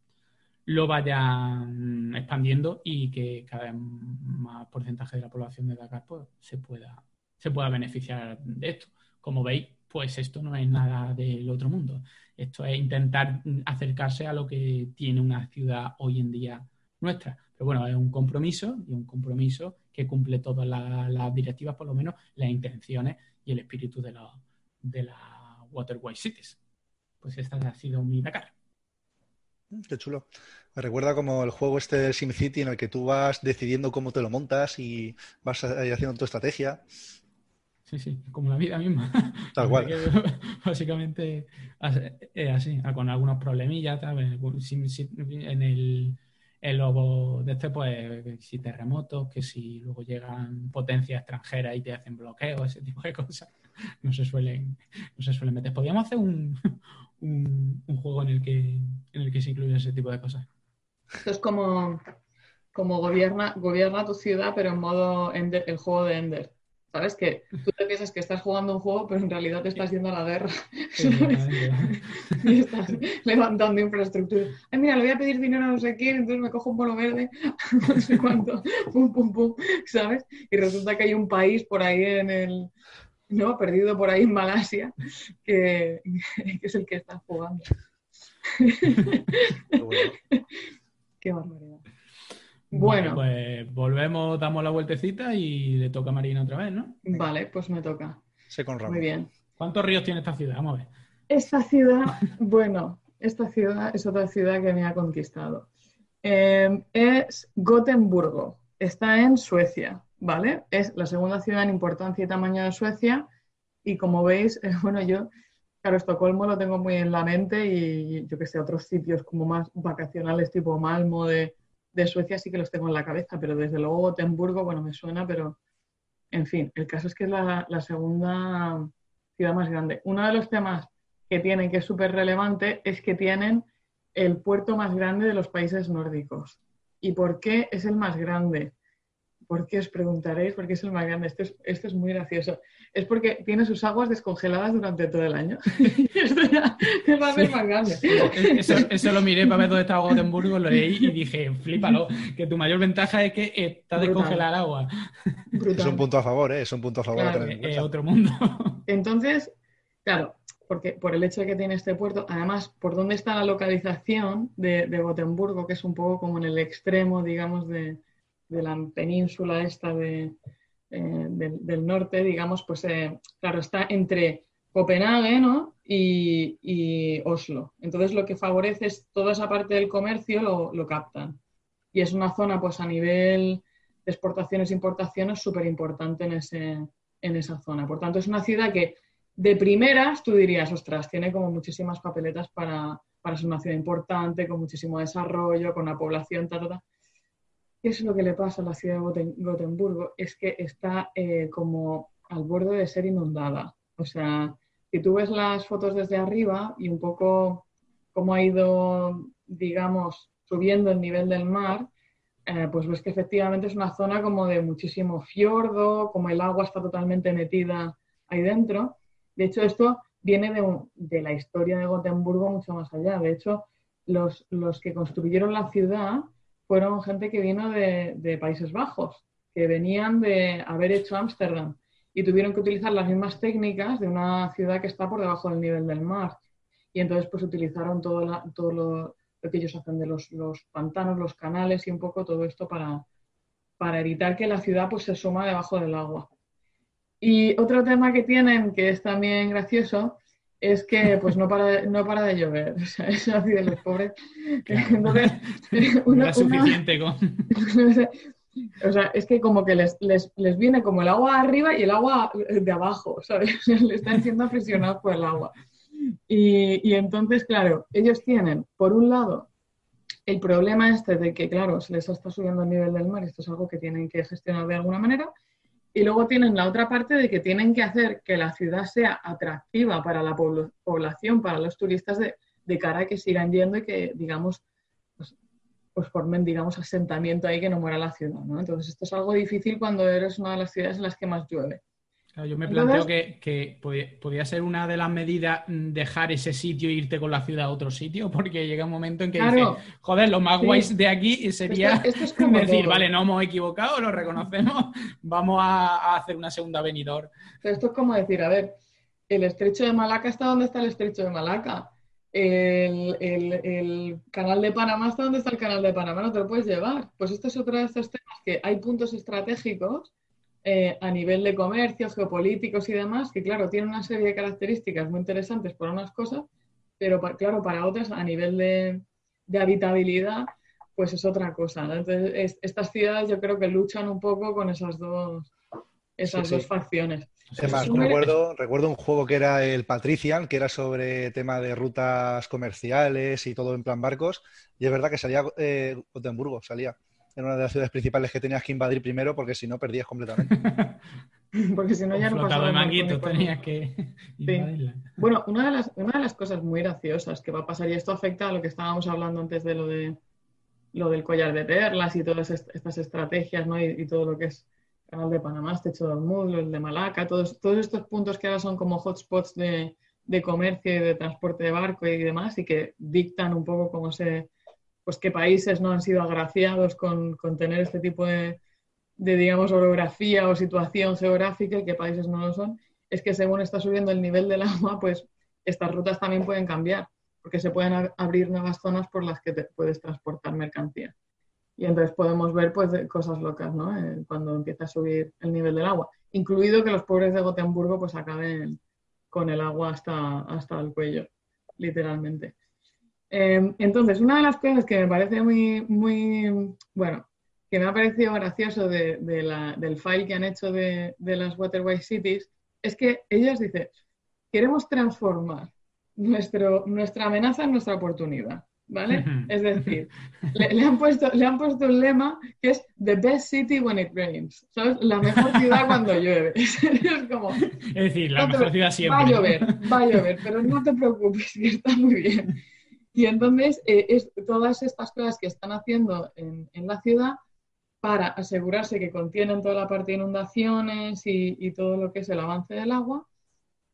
lo vayan expandiendo y que cada vez más porcentaje de la población de Dakar pues, se pueda se pueda beneficiar de esto. Como veis, pues esto no es nada del otro mundo. Esto es intentar acercarse a lo que tiene una ciudad hoy en día nuestra. Pero bueno, es un compromiso y un compromiso que cumple todas las, directivas, por lo menos las intenciones y el espíritu de, la, de la Waterway Cities. Pues esta ha sido mi Dakar. Mm, qué chulo. Me recuerda como el juego este del SimCity en el que tú vas decidiendo cómo te lo montas y vas haciendo tu estrategia. Sí, sí, como la vida misma. Tal cual. básicamente es así, con algunos problemillas, En el, el lobo de este, pues, si terremotos, que si luego llegan potencias extranjeras y te hacen bloqueos, ese tipo de cosas, no se suelen, no se suelen meter. Podríamos hacer un, un, juego en el que en el que se incluyen ese tipo de cosas. Es como, como gobierna, gobierna tu ciudad, pero en modo el juego de Ender. ¿Sabes? Que tú te piensas que estás jugando un juego, pero en realidad te estás yendo a la guerra. y estás levantando infraestructura. Ay, mira, le voy a pedir dinero a no sé quién, entonces me cojo un polo verde, no sé cuánto, pum, pum, pum, ¿sabes? Y resulta que hay un país por ahí en el, ¿no? Perdido por ahí en Malasia, que, que es el que está jugando. Qué barbaridad. Bueno. pues volvemos, damos la vueltecita y le toca a Marina otra vez, ¿no? Vale, pues me toca. Sé con Muy bien. ¿Cuántos ríos tiene esta ciudad? Vamos a ver. Esta ciudad, bueno, esta ciudad es otra ciudad que me ha conquistado. Em, es Gotemburgo. Está en Suecia, ¿vale? Es la segunda ciudad en importancia y tamaño de Suecia. Y como veis, bueno, yo, claro, Estocolmo lo tengo muy en la mente y yo que sé, otros sitios como más vacacionales tipo Malmo de de Suecia sí que los tengo en la cabeza, pero desde luego Gotemburgo, bueno, me suena, pero en fin, el caso es que es la, segunda ciudad más grande. Uno de los temas que tienen, que es súper relevante, es que tienen el puerto más grande de los países nórdicos. ¿Y por qué es el más grande? ¿Por qué os preguntaréis? ¿Por qué es el más grande? Esto es, esto es muy gracioso. Es porque tiene sus aguas descongeladas durante todo el año. esto ya va a ser más grande. Eso, lo miré para ver dónde estaba Gotemburgo, lo leí y dije, flípalo, que tu mayor ventaja es que está descongelada agua. Es un punto a favor, ¿eh? Es un punto a favor. es otro mundo. Entonces, claro, porque por el hecho de que tiene este puerto, además, por dónde está la localización de, de Gotemburgo, que es un poco como en el extremo, digamos, de, de la península esta de, eh, del, norte, digamos, pues eh, claro, está entre Copenhague y, Oslo. Entonces lo que favorece es toda esa parte del comercio lo, captan. Y es una zona pues a nivel de exportaciones e importaciones súper importante en, en esa zona. Por tanto, es una ciudad que de primeras tú dirías, ostras, tiene como muchísimas papeletas para, para ser una ciudad importante, con muchísimo desarrollo, con una población, ta, ta, ¿Qué es lo que le pasa a la ciudad de Gotemburgo? Es que está eh, como al borde de ser inundada. O sea, si tú ves las fotos desde arriba y un poco cómo ha ido, digamos, subiendo el nivel del mar, eh, pues ves que efectivamente es una zona como de muchísimo fiordo, como el agua está totalmente metida ahí dentro. De hecho, esto viene de, de la historia de Gotemburgo mucho más allá. De hecho, los, los que construyeron la ciudad fueron gente que vino de, Países Bajos, que venían de haber hecho Ámsterdam y tuvieron que utilizar las mismas técnicas de una ciudad que está por debajo del nivel del mar. Y entonces pues utilizaron todo, lo, que ellos hacen de los, pantanos, los canales y un poco todo esto para, para evitar que la ciudad pues se suma debajo del agua. Y otro tema que tienen, que es también gracioso, es que pues no para, no para de llover. O sea, es así de los pobres. Entonces, es suficiente con... O sea, es que como que les, les, les, viene como el agua arriba y el agua de abajo, ¿sabes? Le están siendo aficionados por el agua. Y, y, entonces, claro, ellos tienen, por un lado, el problema este de que, claro, se les está subiendo el nivel del mar, esto es algo que tienen que gestionar de alguna manera, y luego tienen la otra parte de que tienen que hacer que la ciudad sea atractiva para la población, para los turistas, de, cara a que sigan yendo y que, digamos, pues, pues formen, digamos, asentamiento ahí que no muera la ciudad, ¿no? Entonces esto es algo difícil cuando eres una de las ciudades en las que más llueve. Yo me planteo que, que podría, ser una de las medidas mm, dejar ese sitio e irte con la ciudad a otro sitio, porque llega un momento en que joder, lo más guays de aquí sería decir, vale, no hemos equivocado, lo reconocemos, vamos a, hacer una segunda venidor. esto es como decir, a ver, el estrecho de Malaca está donde está el estrecho de Malaca el, canal de Panamá está donde está el canal de Panamá, no te lo puedes llevar. Pues esto es otro de estos temas que hay puntos estratégicos eh, a nivel de comercio, geopolíticos y demás, que claro, tienen una serie de características muy interesantes por unas cosas, pero claro, para otras a nivel de, habitabilidad, pues es otra cosa. Entonces, estas ciudades yo creo que luchan un poco con esas dos, esas dos facciones. Además, recuerdo, recuerdo un juego que era el Patrician, que era sobre tema de rutas comerciales y todo en plan barcos. Y es verdad que salía eh, Gotemburgo, salía. Era una de las ciudades principales que tenías que invadir primero porque si no perdías completamente. porque si no ya no pasaba de tenías que Bueno, una de, las, una de las cosas muy graciosas que va a pasar, y esto afecta a lo que estábamos hablando antes de lo de lo del collar de perlas y todas estas estrategias ¿no? y todo lo que es canal de Panamá, Estrecho de Hormuz, el de Malaca, todos, todos estos puntos que ahora son como hotspots de, de comercio y de transporte de barco y demás, y que dictan un poco cómo se, pues qué países no han sido agraciados con, con tener este tipo de, de, digamos, orografía o situación geográfica y qué países no lo son, es que según está subiendo el nivel del agua, pues estas rutas también pueden cambiar, porque se pueden abrir nuevas zonas por las que puedes transportar mercancía y entonces podemos ver pues cosas locas, ¿no? Eh, cuando empieza a subir el nivel del agua, incluido que los pobres de Gotemburgo pues acaben con el agua hasta, hasta el cuello, literalmente. Em, entonces, una de las cosas que me parece muy, muy, bueno, que me ha parecido gracioso de, del file que han hecho de, de las Waterway Cities es que ellos dicen, queremos transformar nuestro, nuestra amenaza en nuestra oportunidad. ¿vale? Es decir, le, han puesto, le han puesto un lema que es The best city when it rains, ¿sabes? La mejor ciudad cuando llueve. es como... Es decir, la mejor ciudad siempre. Va a llover, va a llover, pero no te preocupes, que está muy bien. Y entonces, eh, es, todas estas cosas que están haciendo en, en, la ciudad para asegurarse que contienen toda la parte de inundaciones y, todo lo que es el avance del agua,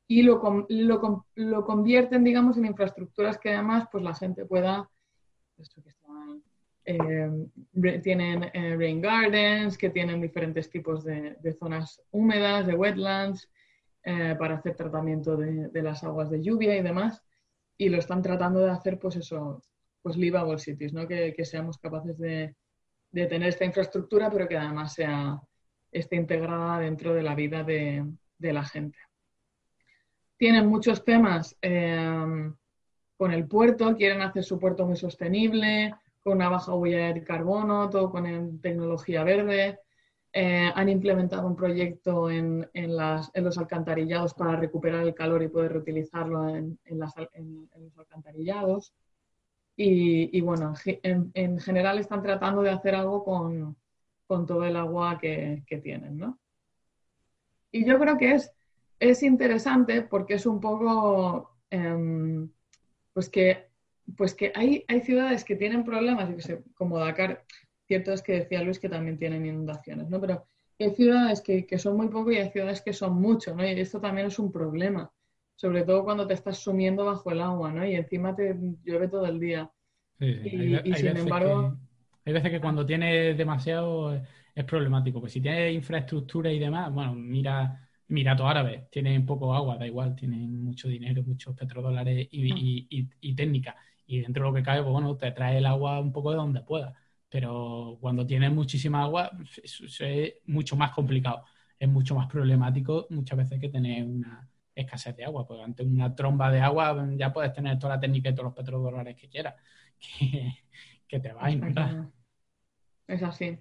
y lo, lo, lo, convierten, digamos, en infraestructuras que además pues, la gente pueda, eh, tienen eh, rain gardens, que tienen diferentes tipos de, de zonas húmedas, de wetlands, para hacer tratamiento de, de, las aguas de lluvia y demás, y lo están tratando de hacer, pues eso, pues livable cities, ¿no? que, que seamos capaces de, de, tener esta infraestructura, pero que además sea, esté integrada dentro de la vida de, de la gente tienen muchos temas em, con el puerto, quieren hacer su puerto muy sostenible, con una baja huella de carbono, todo con tecnología verde. Eh, han implementado un proyecto en, los alcantarillados para recuperar el calor y poder reutilizarlo en, los alcantarillados. Y, bueno, en, general están tratando de hacer algo con, todo el agua que, que tienen, ¿no? Y yo creo que es es interesante porque es un poco, em, pues que, pues que hay, hay ciudades que tienen problemas, como Dakar, cierto es que decía Luis que también tienen inundaciones, ¿no? Pero hay ciudades que, son muy poco y hay ciudades que son mucho, ¿no? Y esto también es un problema, sobre todo cuando te estás sumiendo bajo el agua, ¿no? Y encima te llueve todo el día. y, sin embargo... hay veces que cuando tienes demasiado es problemático, pues si tienes infraestructura y demás, bueno, mira Mirato Árabe, tienen poco agua, da igual, tienen mucho dinero, muchos petrodólares y, y, técnica. Y dentro de lo que cae, pues bueno, te trae el agua un poco de donde pueda. Pero cuando tienes muchísima agua, eso, es mucho más complicado. Es mucho más problemático muchas veces que tener una escasez de agua. Porque ante una tromba de agua ya puedes tener toda la técnica y todos los petrodólares que quieras. Que, te va a inundar. Es así.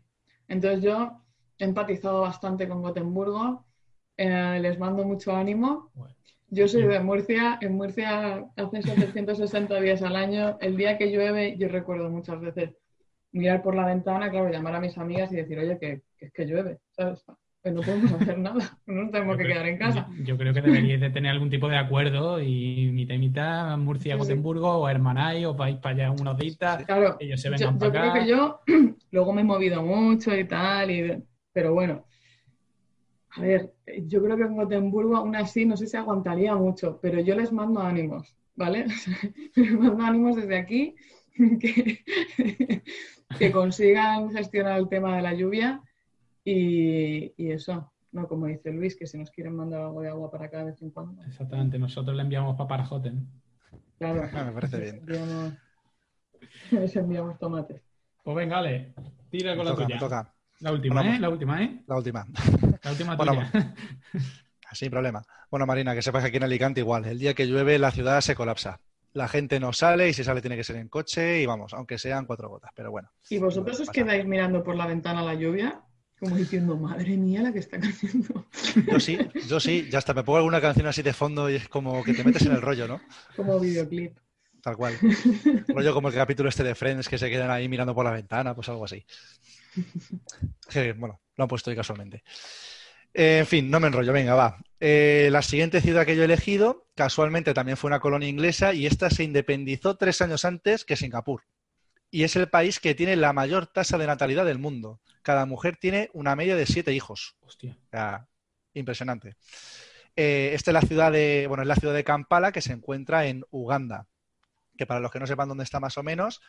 Entonces yo he empatizado bastante con Gotemburgo eh, les mando mucho ánimo. Yo soy de Murcia, en Murcia hace 760 días al año. El día que llueve, yo recuerdo muchas veces mirar por la ventana, claro, llamar a mis amigas y decir, oye, que, que, que llueve, ¿sabes? pues no podemos hacer nada, no nos tenemos que quedar en casa. Yo, creo que deberíais de tener algún tipo de acuerdo y mitad y mitad, Murcia, Gotemburgo, o Hermanay, o vais para allá unos días, claro, ellos se vengan yo, yo creo que yo luego me he movido mucho y tal, y, pero bueno, a ver, yo creo que en Gotemburgo aún así no sé si aguantaría mucho, pero yo les mando ánimos, ¿vale? les mando ánimos desde aquí que, que consigan gestionar el tema de la lluvia y, eso, no como dice Luis, que si nos quieren mandar algo de agua para acá de vez en cuando. Exactamente, nosotros le enviamos Parajoten. Claro, ah, me parece bien. Les enviamos, tomates. Pues venga, Ale, tira con la tuya. Toca. La última, ¿eh? La última, ¿eh? La última. La última tuya. Sin problema. Bueno, Marina, que sepas que aquí en Alicante igual. El día que llueve la ciudad se colapsa. La gente no sale y si sale tiene que ser en coche y vamos, aunque sean cuatro gotas, pero bueno. ¿Y vosotros os quedáis mirando por la ventana la lluvia? Como diciendo, madre mía, la que está cayendo. Yo sí, yo sí. Ya hasta me pongo alguna canción así de fondo y es como que te metes en el rollo, ¿no? Como videoclip. Tal cual. rollo como el capítulo este de Friends que se quedan ahí mirando por la ventana, pues algo así. bueno, lo han puesto ahí casualmente. Eh, en fin, no me enrollo, venga, va. Eh, la siguiente ciudad que yo he elegido, casualmente también fue una colonia inglesa y esta se independizó tres años antes que Singapur. Y es el país que tiene la mayor tasa de natalidad del mundo. Cada mujer tiene una media de siete hijos. Hostia. impresionante. Eh, esta es la ciudad de, bueno, es la ciudad de Kampala que se encuentra en Uganda. Que para los que no sepan dónde está más o menos,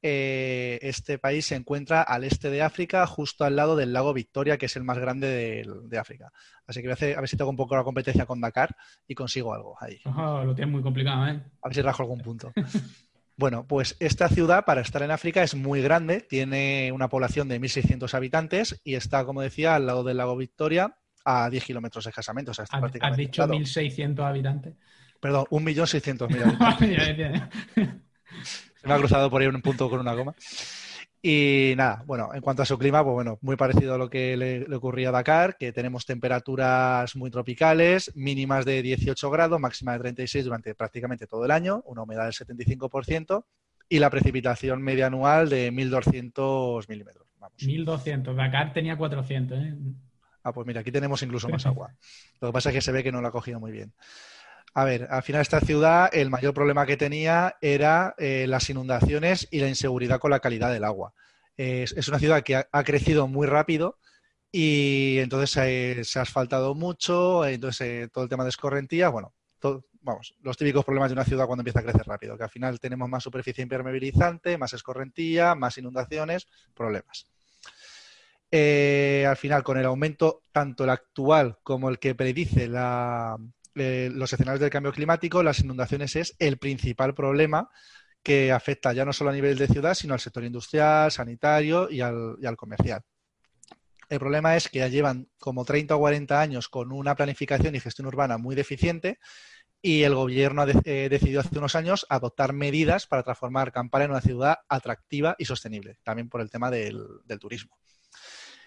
eh, este país se encuentra al este de África, justo al lado del lago Victoria, que es el más grande de, África. Así que voy a, ver si tengo un poco la competencia con Dakar y consigo algo ahí. lo tienes muy complicado, ¿eh? A ver si rajo algún punto. bueno, pues esta ciudad, para estar en África, es muy grande, tiene una población de 1.600 habitantes y está, como decía, al lado del lago Victoria, a 10 kilómetros escasamente. O sea, está ¿Has dicho 1.600 habitantes? Perdón, 1.600.000 habitantes. Se me ha cruzado por ahí un punto con una goma. Y nada, bueno, en cuanto a su clima, pues bueno, muy parecido a lo que le, ocurría a Dakar, que tenemos temperaturas muy tropicales, mínimas de 18 grados, máxima de 36 durante prácticamente todo el año, una humedad del 75% y la precipitación media anual de 1.200 milímetros. 1.200, Dakar tenía 400. ¿eh? Ah, pues mira, aquí tenemos incluso más agua. Lo que pasa es que se ve que no lo ha cogido muy bien. A ver, al final esta ciudad el mayor problema que tenía era eh, las inundaciones y la inseguridad con la calidad del agua. es, una ciudad que ha, crecido muy rápido y entonces se ha asfaltado mucho, entonces eh, todo el tema de escorrentía, bueno, vamos, los típicos problemas de una ciudad cuando empieza a crecer rápido, que al final tenemos más superficie impermeabilizante, más escorrentía, más inundaciones, problemas. Eh, al final, con el aumento tanto el actual como el que predice la, los escenarios del cambio climático, las inundaciones es el principal problema que afecta ya no solo a nivel de ciudad, sino al sector industrial, sanitario y al, comercial. El problema es que ya llevan como 30 o 40 años con una planificación y gestión urbana muy deficiente y el gobierno ha eh, decidido hace unos años adoptar medidas para transformar Kampala en una ciudad atractiva y sostenible, también por el tema del, del turismo.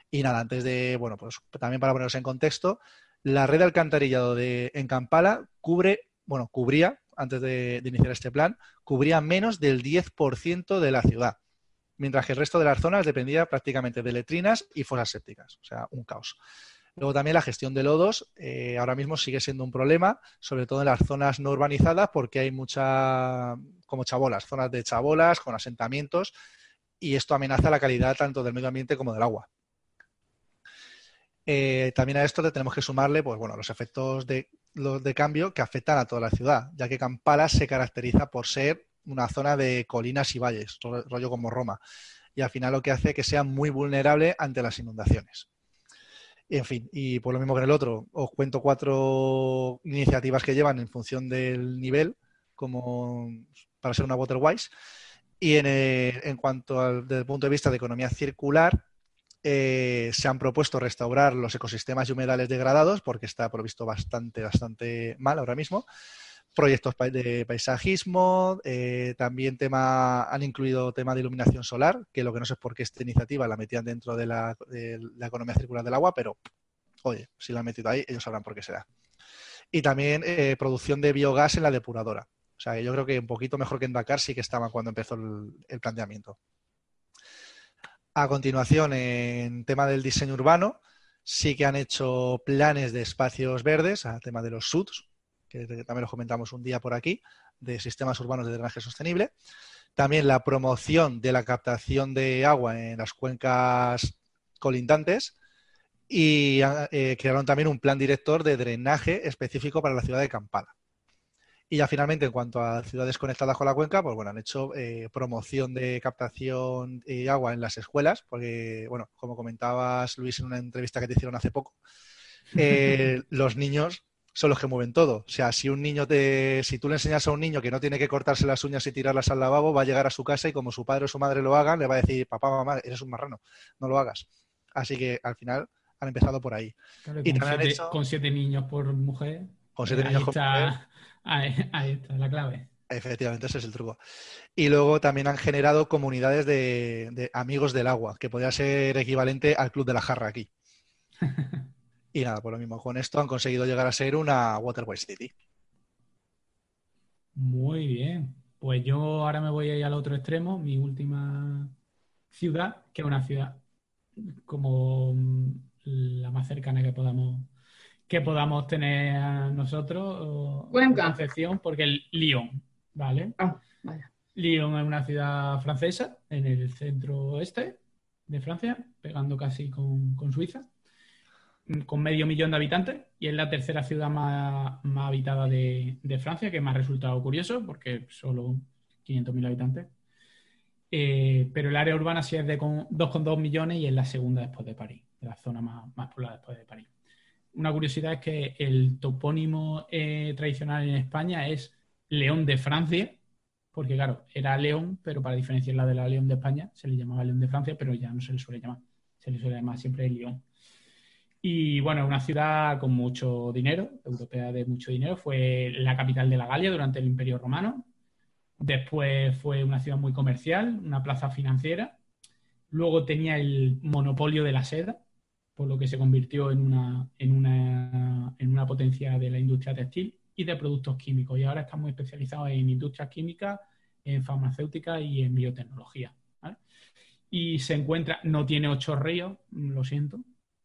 Y nada, antes de, bueno, pues también para ponernos en contexto, la red de alcantarillado de, en Kampala cubre, bueno, cubría, antes de, iniciar este plan, cubría menos del 10% de la ciudad, mientras que el resto de las zonas dependía prácticamente de letrinas y fosas sépticas, o sea, un caos. Luego también la gestión de lodos eh, ahora mismo sigue siendo un problema, sobre todo en las zonas no urbanizadas, porque hay mucha, como chabolas, zonas de chabolas con asentamientos, y esto amenaza la calidad tanto del medio ambiente como del agua. Eh, también a esto tenemos que sumarle pues, bueno, los efectos de, los de cambio que afectan a toda la ciudad, ya que Kampala se caracteriza por ser una zona de colinas y valles, rollo como Roma, y al final lo que hace que sea muy vulnerable ante las inundaciones. En fin, y por lo mismo que en el otro, os cuento cuatro iniciativas que llevan en función del nivel, como para ser una Waterwise. Y en, en cuanto al desde el punto de vista de economía circular, eh, se han propuesto restaurar los ecosistemas y humedales degradados porque está provisto bastante, bastante mal ahora mismo. Proyectos de paisajismo, eh, también tema, han incluido tema de iluminación solar, que lo que no sé es por qué esta iniciativa la metían dentro de la, economía circular del agua, pero oye, si la han metido ahí, ellos sabrán por qué será. Y también eh, producción de biogás en la depuradora. O sea, yo creo que un poquito mejor que en Dakar sí que estaba cuando empezó el planteamiento. A continuación, en tema del diseño urbano, Sí que han hecho planes de espacios verdes, al tema de los SUDs, que también lo comentamos un día por aquí, de sistemas urbanos de drenaje sostenible. También la promoción de la captación de agua en las cuencas colindantes y eh, crearon también un plan director de drenaje específico para la ciudad de Kampala. Y ya finalmente, en cuanto a ciudades conectadas con la cuenca, pues bueno, han hecho eh, promoción de captación de agua en las escuelas, porque, bueno, como comentabas, Luis, en una entrevista que te hicieron hace poco, eh, los niños son los que mueven todo. O sea, si un niño te, si tú le enseñas a un niño que no tiene que cortarse las uñas y tirarlas al lavabo, va a llegar a su casa y como su padre o su madre lo hagan, le va a decir, papá, mamá, eres un marrano, no lo hagas. Así que al final han empezado por ahí. y con, siete, con siete niños por mujer. Con siete niños por mujer Ahí, está la clave. Efectivamente, ese es el truco. Y luego también han generado comunidades de, amigos del agua, que podría ser equivalente al Club de la Jarra aquí. y nada, por lo mismo, con esto han conseguido llegar a ser una Waterway City. Muy bien. Pues yo ahora me voy a ir al otro extremo, mi última ciudad, que es una ciudad como la más cercana que podamos que podamos tener nosotros en Concepción, porque el Lyon, ¿vale? Ah, Lyon es una ciudad francesa en el centro oeste de Francia, pegando casi con, Suiza, con medio millón de habitantes, y es la tercera ciudad más, habitada de, Francia, que me ha resultado curioso, porque solo 500.000 habitantes. Eh, pero el área urbana sí es de 2,2 millones y es la segunda después de París, la zona más, más poblada después de París una curiosidad es que el topónimo eh, tradicional en España es León de Francia, porque claro, era León, pero para diferenciarla de la León de España, se le llamaba León de Francia, pero ya no se le suele llamar, se le suele llamar siempre León. Y bueno, una ciudad con mucho dinero, europea de mucho dinero, fue la capital de la Galia durante el Imperio Romano. Después fue una ciudad muy comercial, una plaza financiera. Luego tenía el monopolio de la seda, lo que se convirtió en una, en una, en una potencia de la industria textil y de productos químicos. Y ahora está muy especializado en industrias químicas, en farmacéutica y en biotecnología. Y se encuentra, no tiene ocho ríos, lo siento,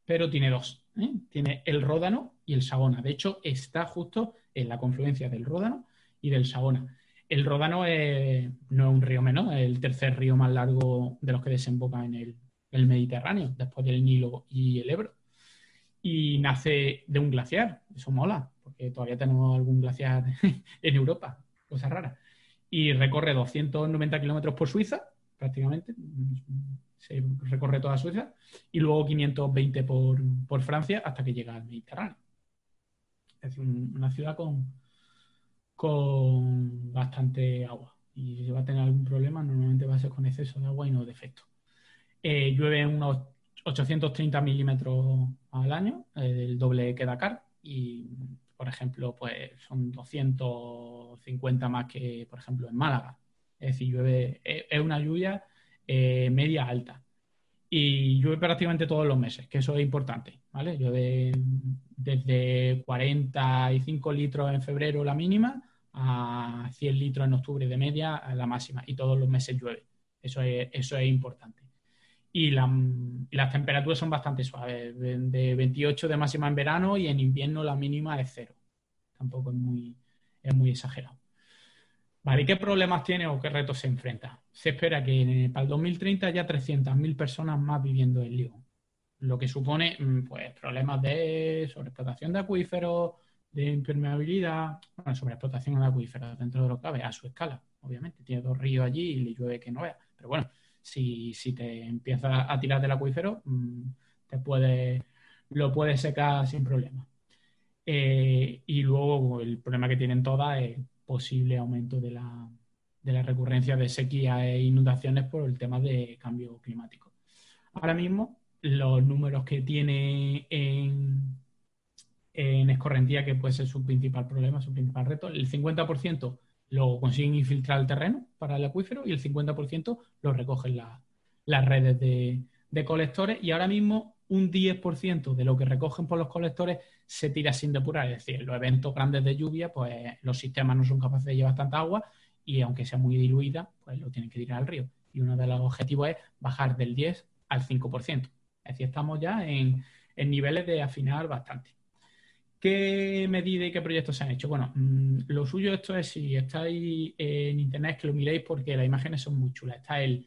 pero tiene dos. ¿eh? Tiene el Ródano y el Sagona. De hecho, está justo en la confluencia del Ródano y del Sagona. El Ródano no es un río menor, es el tercer río más largo de los que desemboca en el, el Mediterráneo, después del Nilo y el Ebro. Y nace de un glaciar, eso mola, porque todavía tenemos algún glaciar en Europa, cosa rara. Y recorre 290 kilómetros por Suiza, prácticamente, se recorre toda Suiza, y luego 520 por, Francia hasta que llega al Mediterráneo. Es decir, una ciudad con, con bastante agua. Y si va a tener algún problema, normalmente va a ser con exceso de agua y no defecto. Eh, llueve unos 830 milímetros al año, el doble que Dakar, y por ejemplo, pues son 250 más que, por ejemplo, en Málaga. Es decir, llueve, es una lluvia eh, media alta. Y llueve prácticamente todos los meses, que eso es importante, ¿vale? Llueve desde 45 litros en febrero la mínima a 100 litros en octubre de media la máxima, y todos los meses llueve. Eso eso es importante y, las temperaturas son bastante suaves, de, 28 de máxima en verano y en invierno la mínima es cero. Tampoco es muy, es muy exagerado. Vale, ¿qué problemas tiene o qué retos se enfrenta? Se espera que para el 2030 haya 300.000 personas más viviendo en Lyon, lo que supone mm, pues, problemas de sobreexplotación de acuíferos, de impermeabilidad, bueno, sobreexplotación de acuíferos dentro de lo que a su escala, obviamente. Tiene dos ríos allí y le llueve que no vea. Pero bueno, si, si te empiezas a tirar del acuífero, mm, te puede, lo puedes secar sin problema. Eh, y luego el problema que tienen todas es posible aumento de la, de la recurrencia de sequía e inundaciones por el tema de cambio climático. Ahora mismo, los números que tiene en, en escorrentía, que puede ser su principal problema, su principal reto, el 50% lo consiguen infiltrar el terreno para el acuífero y el 50% lo recogen las redes de, colectores y ahora mismo un 10% de lo que recogen por los colectores se tira sin depurar. Es decir, los eventos grandes de lluvia, pues los sistemas no son capaces de llevar tanta agua y aunque sea muy diluida, pues lo tienen que tirar al río. Y uno de los objetivos es bajar del 10 al 5%. Es decir, estamos ya en niveles de afinar bastante. ¿Qué medidas y qué proyectos se han hecho? Bueno, mm, lo suyo esto es si estáis en internet que lo miréis porque las imágenes son muy chulas. Está el,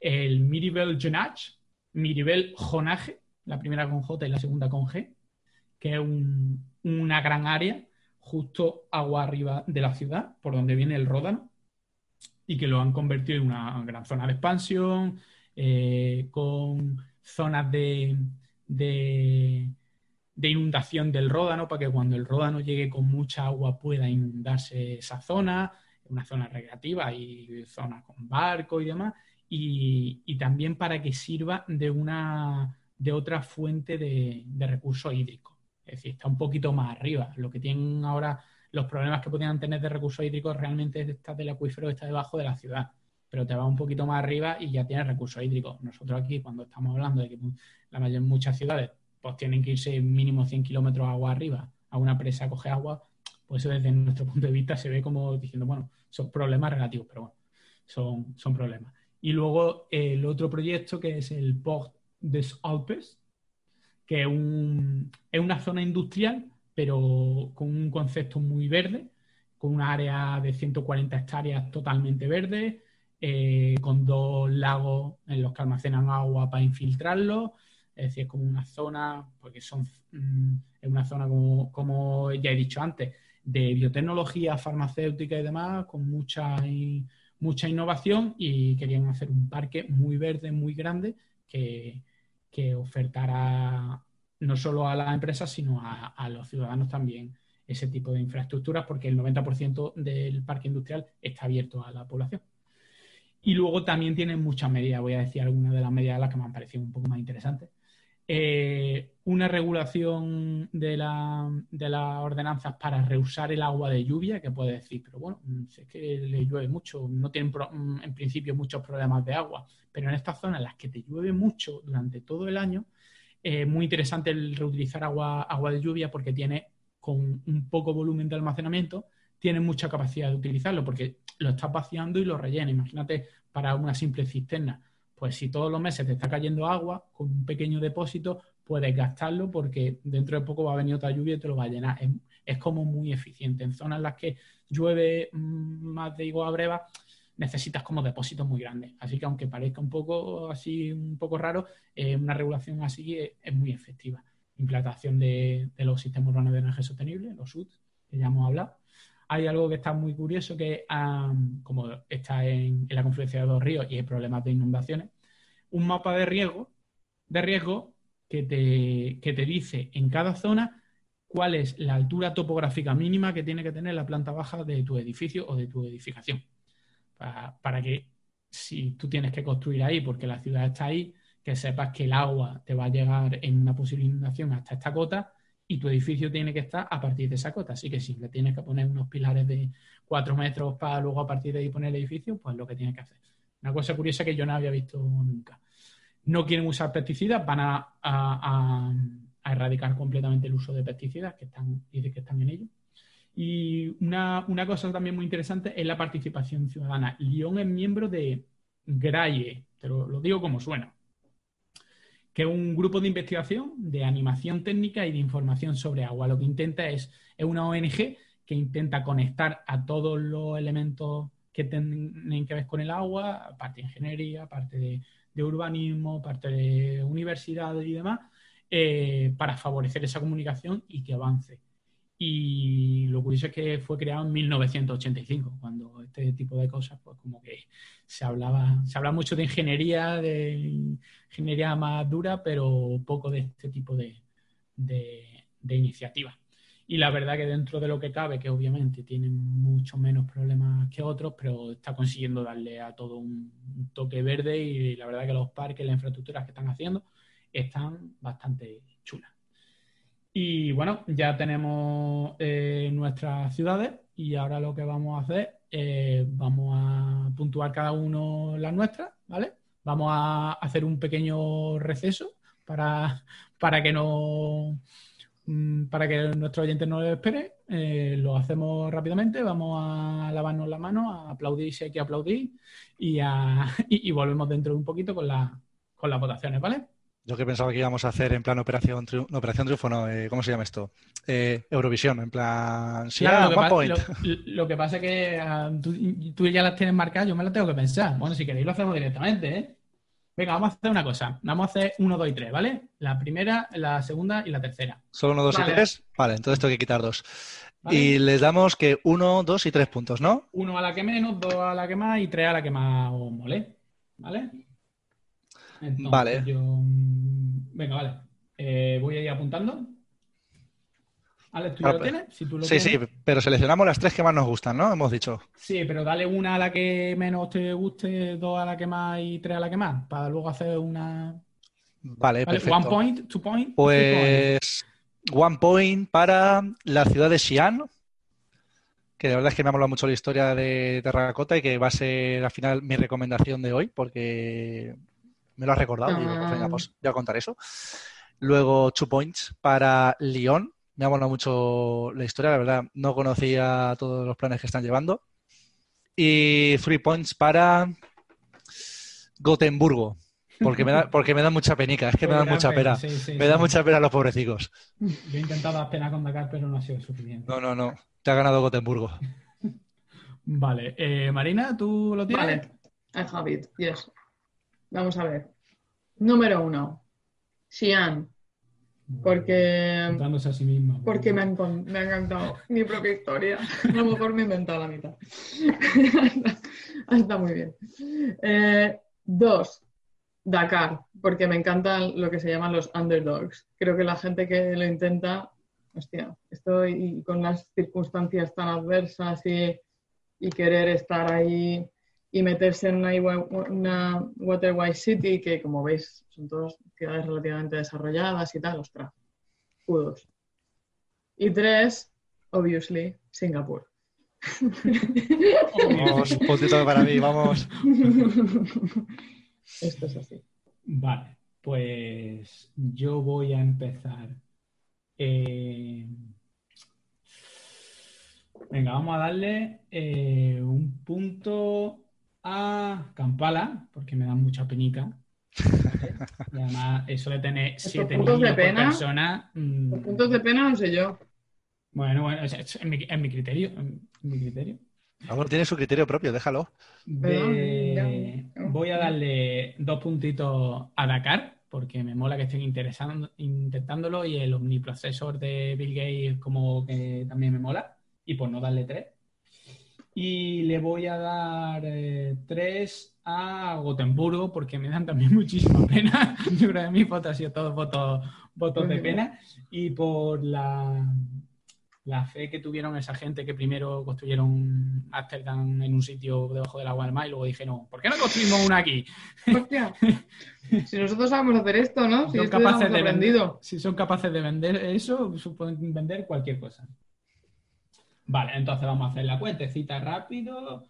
el Miribel Jonage, Miribel Jonage, la primera con J y la segunda con G, que es una gran área justo agua arriba de la ciudad, por donde viene el Ródano, y que lo han convertido en una gran zona de expansión, eh, con zonas de, de, inundación del Ródano, para que cuando el Ródano llegue con mucha agua pueda inundarse esa zona, una zona recreativa y zonas con barco y demás, y, también para que sirva de una de otra fuente de, de recursos hídricos. Es decir, está un poquito más arriba. Lo que tienen ahora, los problemas que podían tener de recursos hídricos realmente está del acuífero, está debajo de la ciudad. Pero te va un poquito más arriba y ya tienes recursos hídricos. Nosotros aquí, cuando estamos hablando de que la mayor, muchas ciudades pues tienen que irse mínimo 100 kilómetros agua arriba a una presa a coger agua, pues eso desde nuestro punto de vista se ve como diciendo, bueno, son problemas relativos, pero bueno, son, son problemas. Y luego el otro proyecto que es el Port des Alpes, que es una zona industrial, pero con un concepto muy verde, con una área de 140 hectáreas totalmente verde, eh, con dos lagos en los que almacenan agua para infiltrarlo. Es decir, es como una zona, porque son, mm, es una zona, como, como, ya he dicho antes, de biotecnología farmacéutica y demás, con mucha, mucha innovación y querían hacer un parque muy verde, muy grande, que, que ofertará no solo a las empresas, sino a, los ciudadanos también ese tipo de infraestructuras, porque el 90% del parque industrial está abierto a la población. Y luego también tienen muchas medidas, voy a decir algunas de las medidas las que me han parecido un poco más interesantes. Eh, una regulación de, la, de, las ordenanzas para reusar el agua de lluvia, que puede decir, pero bueno, es que le llueve mucho, no tienen en principio muchos problemas de agua, pero en estas zonas en las que te llueve mucho durante todo el año, es muy interesante el reutilizar agua, agua de lluvia porque tiene con un poco volumen de almacenamiento, tiene mucha capacidad de utilizarlo porque lo estás vaciando y lo rellena. Imagínate para una simple cisterna. Pues si todos los meses te está cayendo agua, con un pequeño depósito puedes gastarlo porque dentro de poco va a venir otra lluvia y te lo va a llenar. Es, como muy eficiente. En zonas en las que llueve mm, más de igual a breva, necesitas como depósitos muy grandes. Así que aunque parezca un poco así, un poco raro, eh, una regulación así es, muy efectiva. Implantación de, los sistemas urbanos de energía sostenible, los SUT, que ya hemos hablado. Hay algo que está muy curioso que, como está en, la confluencia de dos ríos y hay problemas de inundaciones, un mapa de riesgo, de riesgo que te, que te dice en cada zona cuál es la altura topográfica mínima que tiene que tener la planta baja de tu edificio o de tu edificación. Para, que si tú tienes que construir ahí porque la ciudad está ahí, que sepas que el agua te va a llegar en una posible inundación hasta esta cota y tu edificio tiene que estar a partir de esa cota. Así que si le tienes que poner unos pilares de cuatro metros para luego a partir de ahí poner el edificio, pues lo que tienes que hacer. Una cosa curiosa que yo no había visto nunca. No quieren usar pesticidas, van a, erradicar completamente el uso de pesticidas que están, dice que están en ello. Y una, cosa también muy interesante es la participación ciudadana. Lyon es miembro de GRAIE, te lo, digo como suena, que es un grupo de investigación de animación técnica y de información sobre agua. Lo que intenta es, es una ONG que intenta conectar a todos los elementos que tienen que ver con el agua, parte de ingeniería, parte de, urbanismo, parte de universidades y demás, eh, para favorecer esa comunicación y que avance. Y lo curioso es que fue creado en 1985, cuando este tipo de cosas, pues como que se hablaba, se habla mucho de ingeniería, de ingeniería más dura, pero poco de este tipo de, de, iniciativas. Y la verdad que dentro de lo que cabe, que obviamente tienen mucho menos problemas que otros, pero está consiguiendo darle a todo un toque verde y la verdad que los parques, las infraestructuras que están haciendo están bastante chulas. Y bueno, ya tenemos eh, nuestras ciudades y ahora lo que vamos a hacer es vamos a puntuar cada uno las nuestras, ¿vale? Vamos a hacer un pequeño receso para, para que no mm, para que nuestros oyentes no lo esperen. Eh, lo hacemos rápidamente, vamos a lavarnos las manos, a aplaudir si hay que aplaudir y, a, y, volvemos dentro de un poquito con, la, con las votaciones, ¿vale? Yo que pensaba que íbamos a hacer en plan Operación Triunfo, no, Operación Triunfo, no, eh, ¿cómo se llama esto? Eh, Eurovisión, en plan... Sí, claro, lo, que point. Lo, que pasa es que uh, tú, ya las tienes marcadas, yo me las tengo que pensar. Bueno, si queréis lo hacemos directamente, ¿eh? Venga, vamos a hacer una cosa. Vamos a hacer uno, dos y tres, ¿vale? La primera, la segunda y la tercera. ¿Solo uno, dos y tres? Vale, entonces tengo que quitar dos. Y les damos que uno, dos y tres puntos, ¿no? Uno a la que menos, dos a la que más y tres a la que más os mole. ¿Vale? Vale. Venga, vale. Eh, voy a ir apuntando. Alex, ¿tú lo tienes? sí, sí, pero seleccionamos las tres que más nos gustan, ¿no? Hemos dicho. Sí, pero dale una a la que menos te guste, dos a la que más y tres a la que más, para luego hacer una... Vale, perfecto. One point, two point. Pues one point para la ciudad de Xi'an, que de verdad es que me ha molado mucho la historia de Terracota y que va a ser al final mi recomendación de hoy, porque me lo has recordado y venga, pues voy a contar eso. Luego, Two Points para Lyon. Me ha molado mucho la historia, la verdad. No conocía todos los planes que están llevando. Y Three Points para Gotemburgo. Porque me da, porque me da mucha penica, es que me da mucha pena. me da mucha pena los pobrecicos. Yo he intentado dar pena con Dakar, pero no ha sido suficiente. No, no, no. Te ha ganado Gotemburgo. vale. Eh, Marina, ¿tú lo tienes? Vale. I have it, yes. Vamos a ver. Número uno, Xi'an. Porque, a sí misma, porque me, ha encantado mi propia historia. A lo mejor me he inventado la mitad. Está muy bien. Eh, dos, Dakar, porque me encantan lo que se llaman los underdogs. Creo que la gente que lo intenta, hostia, estoy con las circunstancias tan adversas y, y querer estar ahí y meterse en una, una Waterwise City que, como veis, son todas ciudades relativamente desarrolladas y tal, ostras, kudos. Y tres, obviously, Singapur. Vamos, un puntito para mí, vamos. Esto es así. Vale, pues yo voy a empezar. Eh, venga, vamos a darle eh, un punto a Kampala, porque me da mucha penica. Y además, eso de tener siete niños de pena, por persona. Mm, puntos de pena no sé yo. Bueno, bueno, es, mi, criterio. En mi criterio. Amor, tiene su criterio propio, déjalo. Voy a darle dos puntitos a Dakar, porque me mola que estén intentándolo y el omniprocesor de Bill Gates como que también me mola. Y por no darle tres, y le voy a dar eh, tres a Gotemburgo porque me dan también muchísima pena. Yo creo que mi foto ha sido todos votos, votos de pena. Y por la, la fe que tuvieron esa gente que primero construyeron Amsterdam en un sitio debajo del agua del mar y luego dijeron, ¿por qué no construimos una aquí? Hostia. si nosotros sabemos hacer esto, ¿no? Si, son capaces de vender, si son capaces de vender eso, pueden vender cualquier cosa. Vale, entonces vamos a hacer la cuentecita rápido.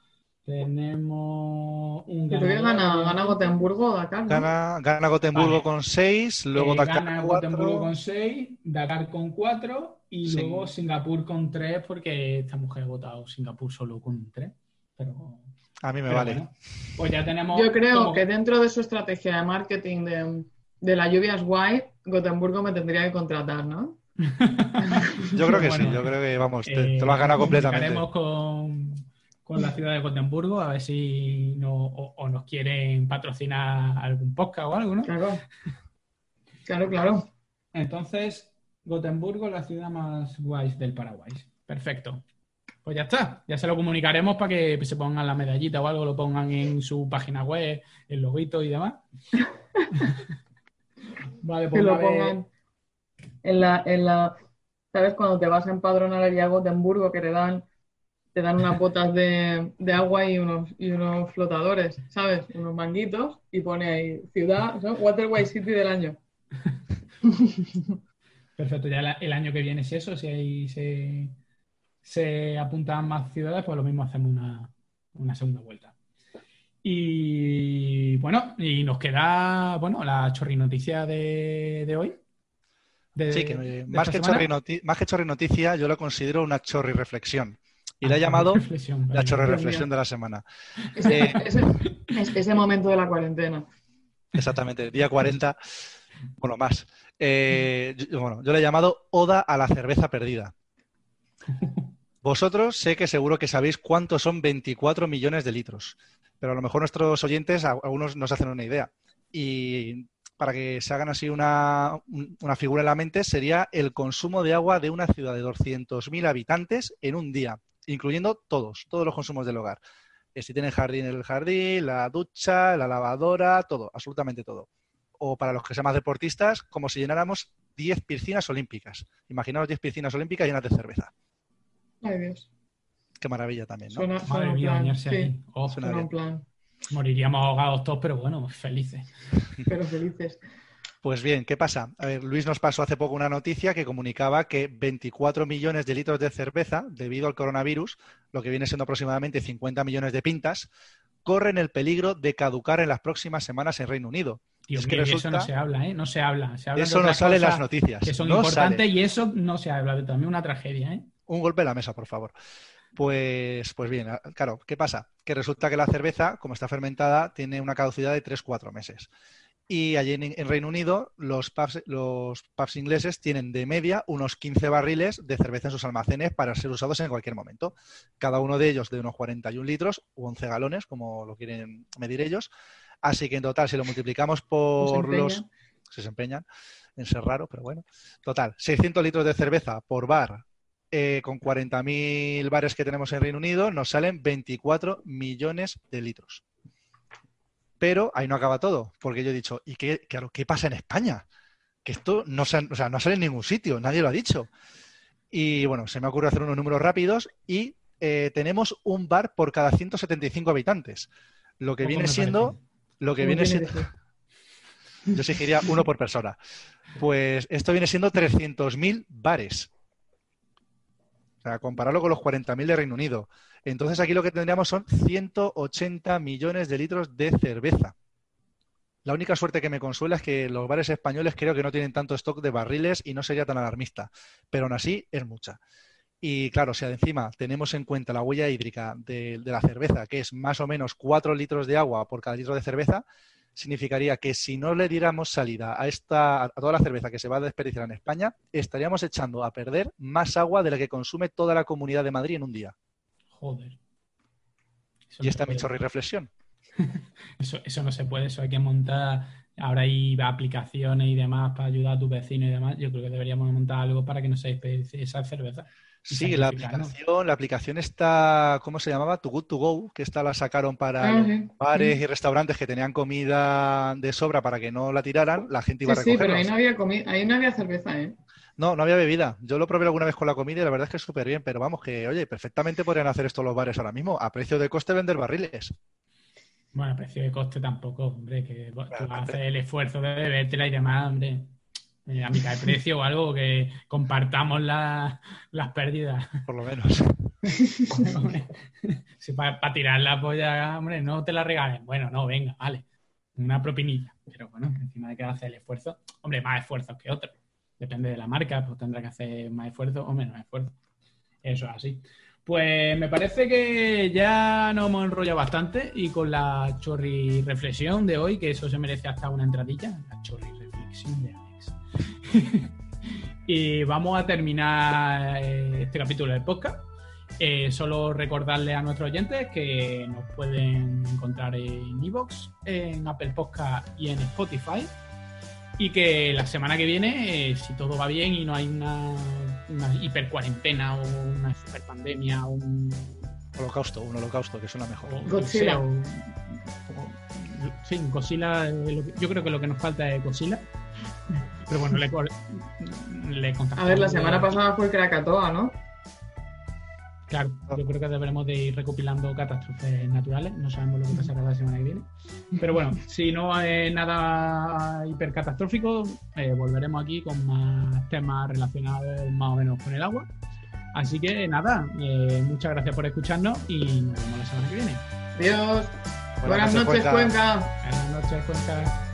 Tenemos un ganador. Gana, gana Gotemburgo Dakar. Gana, gana Gotemburgo con 6, luego eh, Dakar gana Gotemburgo con 6, Dakar con 4 y luego Singapur con 3 porque esta mujer ha votado Singapur solo con 3. Pero, a mí me vale. pues ya tenemos. Yo creo que dentro de su estrategia de marketing de, de la lluvia es guay, Gotemburgo me tendría que contratar, ¿no? yo creo que sí, yo creo que vamos, te, lo has ganado completamente. Con, con la ciudad de Gotemburgo a ver si no, o, nos quieren patrocinar algún podcast o algo, ¿no? Claro, claro, claro. Entonces, Gotemburgo, la ciudad más guay del Paraguay. Perfecto. Pues ya está, ya se lo comunicaremos para que se pongan la medallita o algo, lo pongan en su página web, el loguito y demás. vale, pues que lo pongan en la, en la, ¿sabes? Cuando te vas a empadronar allí a Gotemburgo que te dan, te dan unas botas de, de agua y unos, y unos flotadores, ¿sabes? Unos manguitos y pone ahí ciudad, Waterway City del año. Perfecto, ya el año que viene si eso, si ahí se, se apuntan más ciudades, pues lo mismo hacemos una, una segunda vuelta. Y bueno, y nos queda, bueno, la chorrinoticia de, de hoy, sí, que más, que chorri más que chorri noticia, yo lo considero una chorri reflexión. Y la he ah, llamado la chorri reflexión de la semana. Ese, ese, momento de la cuarentena. Exactamente, día 40. Bueno, más. Eh, bueno, yo le he llamado Oda a la cerveza perdida. Vosotros sé que seguro que sabéis cuántos son 24 millones de litros, pero a lo mejor nuestros oyentes, algunos nos hacen una idea. Y para que se hagan así una, una, figura en la mente, sería el consumo de agua de una ciudad de 200.000 habitantes en un día, incluyendo todos, todos los consumos del hogar. Eh, si tienen jardín, el jardín, la ducha, la lavadora, todo, absolutamente todo. O para los que sean más deportistas, como si llenáramos 10 piscinas olímpicas. Imaginaos 10 piscinas olímpicas llenas de cerveza. Ay, Dios. Qué maravilla también, ¿no? Suena, Madre mía, bañarse ahí. Oh, suena un plan. Moriríamos ahogados todos, pero bueno, felices. Pero felices. Pues bien, ¿qué pasa? A ver, Luis nos pasó hace poco una noticia que comunicaba que 24 millones de litros de cerveza, debido al coronavirus, lo que viene siendo aproximadamente 50 millones de pintas, corren el peligro de caducar en las próximas semanas en Reino Unido. Dios es que eso no se habla, ¿eh? No se habla. Se habla eso no sale en las noticias. Que son no importantes sale. y eso no se habla. También una tragedia, ¿eh? Un golpe en la mesa, por favor. Pues, pues bien, claro, ¿qué pasa? Que resulta que la cerveza, como está fermentada, tiene una caducidad de 3-4 meses. Y allí en, en, Reino Unido, los pubs, los pubs ingleses tienen de media unos 15 barriles de cerveza en sus almacenes para ser usados en cualquier momento. Cada uno de ellos de unos 41 litros u 11 galones, como lo quieren medir ellos. Así que en total, si lo multiplicamos por los... Se empeñan en ser raro, pero bueno. Total, 600 litros de cerveza por bar eh, con 40.000 bares que tenemos en Reino Unido, nos salen 24 millones de litros. Pero ahí no acaba todo, porque yo he dicho, ¿y qué, claro, qué pasa en España? Que esto no, se, o sea, no sale en ningún sitio, nadie lo ha dicho. Y bueno, se me ocurre hacer unos números rápidos y eh, tenemos un bar por cada 175 habitantes. Lo que viene siendo. Parece? Lo que viene siendo. Yo exigiría uno por persona. Pues esto viene siendo 300.000 bares. O sea, compararlo con los 40.000 de Reino Unido. Entonces aquí lo que tendríamos son 180 millones de litros de cerveza. La única suerte que me consuela es que los bares españoles creo que no tienen tanto stock de barriles y no sería tan alarmista. Pero aún así es mucha. Y claro, si encima tenemos en cuenta la huella hídrica de, de, la cerveza, que es más o menos 4 litros de agua por cada litro de cerveza, significaría que si no le diéramos salida a, esta, a toda la cerveza que se va a desperdiciar en España, estaríamos echando a perder más agua de la que consume toda la comunidad de Madrid en un día. Joder. Eso y esta es mi chorri reflexión. eso, eso no se puede, eso hay que montar. Ahora hay aplicaciones y demás para ayudar a tu vecino y demás. Yo creo que deberíamos montar algo para que no se desperdicie esa cerveza. Sí, la aplicación, la aplicación está, ¿cómo se llamaba? Too Good To Go, que esta la sacaron para uh -huh. bares y restaurantes que tenían comida de sobra para que no la tiraran, la gente iba sí, a recogerla. Sí, pero ahí no había comida, ahí no había cerveza, ¿eh? No, no había bebida. Yo lo probé alguna vez con la comida y la verdad es que es súper bien, pero vamos, que oye, perfectamente podrían hacer esto los bares ahora mismo, a precio de coste vender barriles. Bueno, a precio de coste tampoco, hombre, que tú hacer el esfuerzo de bebértela y demás, hombre a mitad de precio o algo que compartamos la, las pérdidas. Por lo menos. si para pa tirar la polla, hombre, no te la regalen. Bueno, no, venga, vale. Una propinita. Pero bueno, encima de que hacer el esfuerzo, hombre, más esfuerzos que otros. Depende de la marca, pues tendrá que hacer más esfuerzo o menos esfuerzo. Eso es así. Pues me parece que ya nos hemos enrollado bastante y con la chorri reflexión de hoy, que eso se merece hasta una entradilla, la chorri reflexión de Alex. y vamos a terminar este capítulo del podcast. Eh, solo recordarle a nuestros oyentes que nos pueden encontrar en Evox, en Apple Podcast y en Spotify. Y que la semana que viene, eh, si todo va bien y no hay una, una hiper cuarentena o una super pandemia o un holocausto, un holocausto, que suena mejor. O, Godzilla. O, o, sí, Godzilla, yo creo que lo que nos falta es Godzilla. Pero bueno, le, le. A ver, la semana pasada fue Krakatoa, ¿no? Claro, yo creo que deberemos de ir recopilando catástrofes naturales. No sabemos lo que pasará la semana que viene. Pero bueno, si no es nada hipercatastrófico, eh, volveremos aquí con más temas relacionados más o menos con el agua. Así que nada, eh, muchas gracias por escucharnos y nos vemos la semana que viene. Adiós. Buenas, Buenas noches, Cuenca. Cuenca. Buenas noches, Cuenca.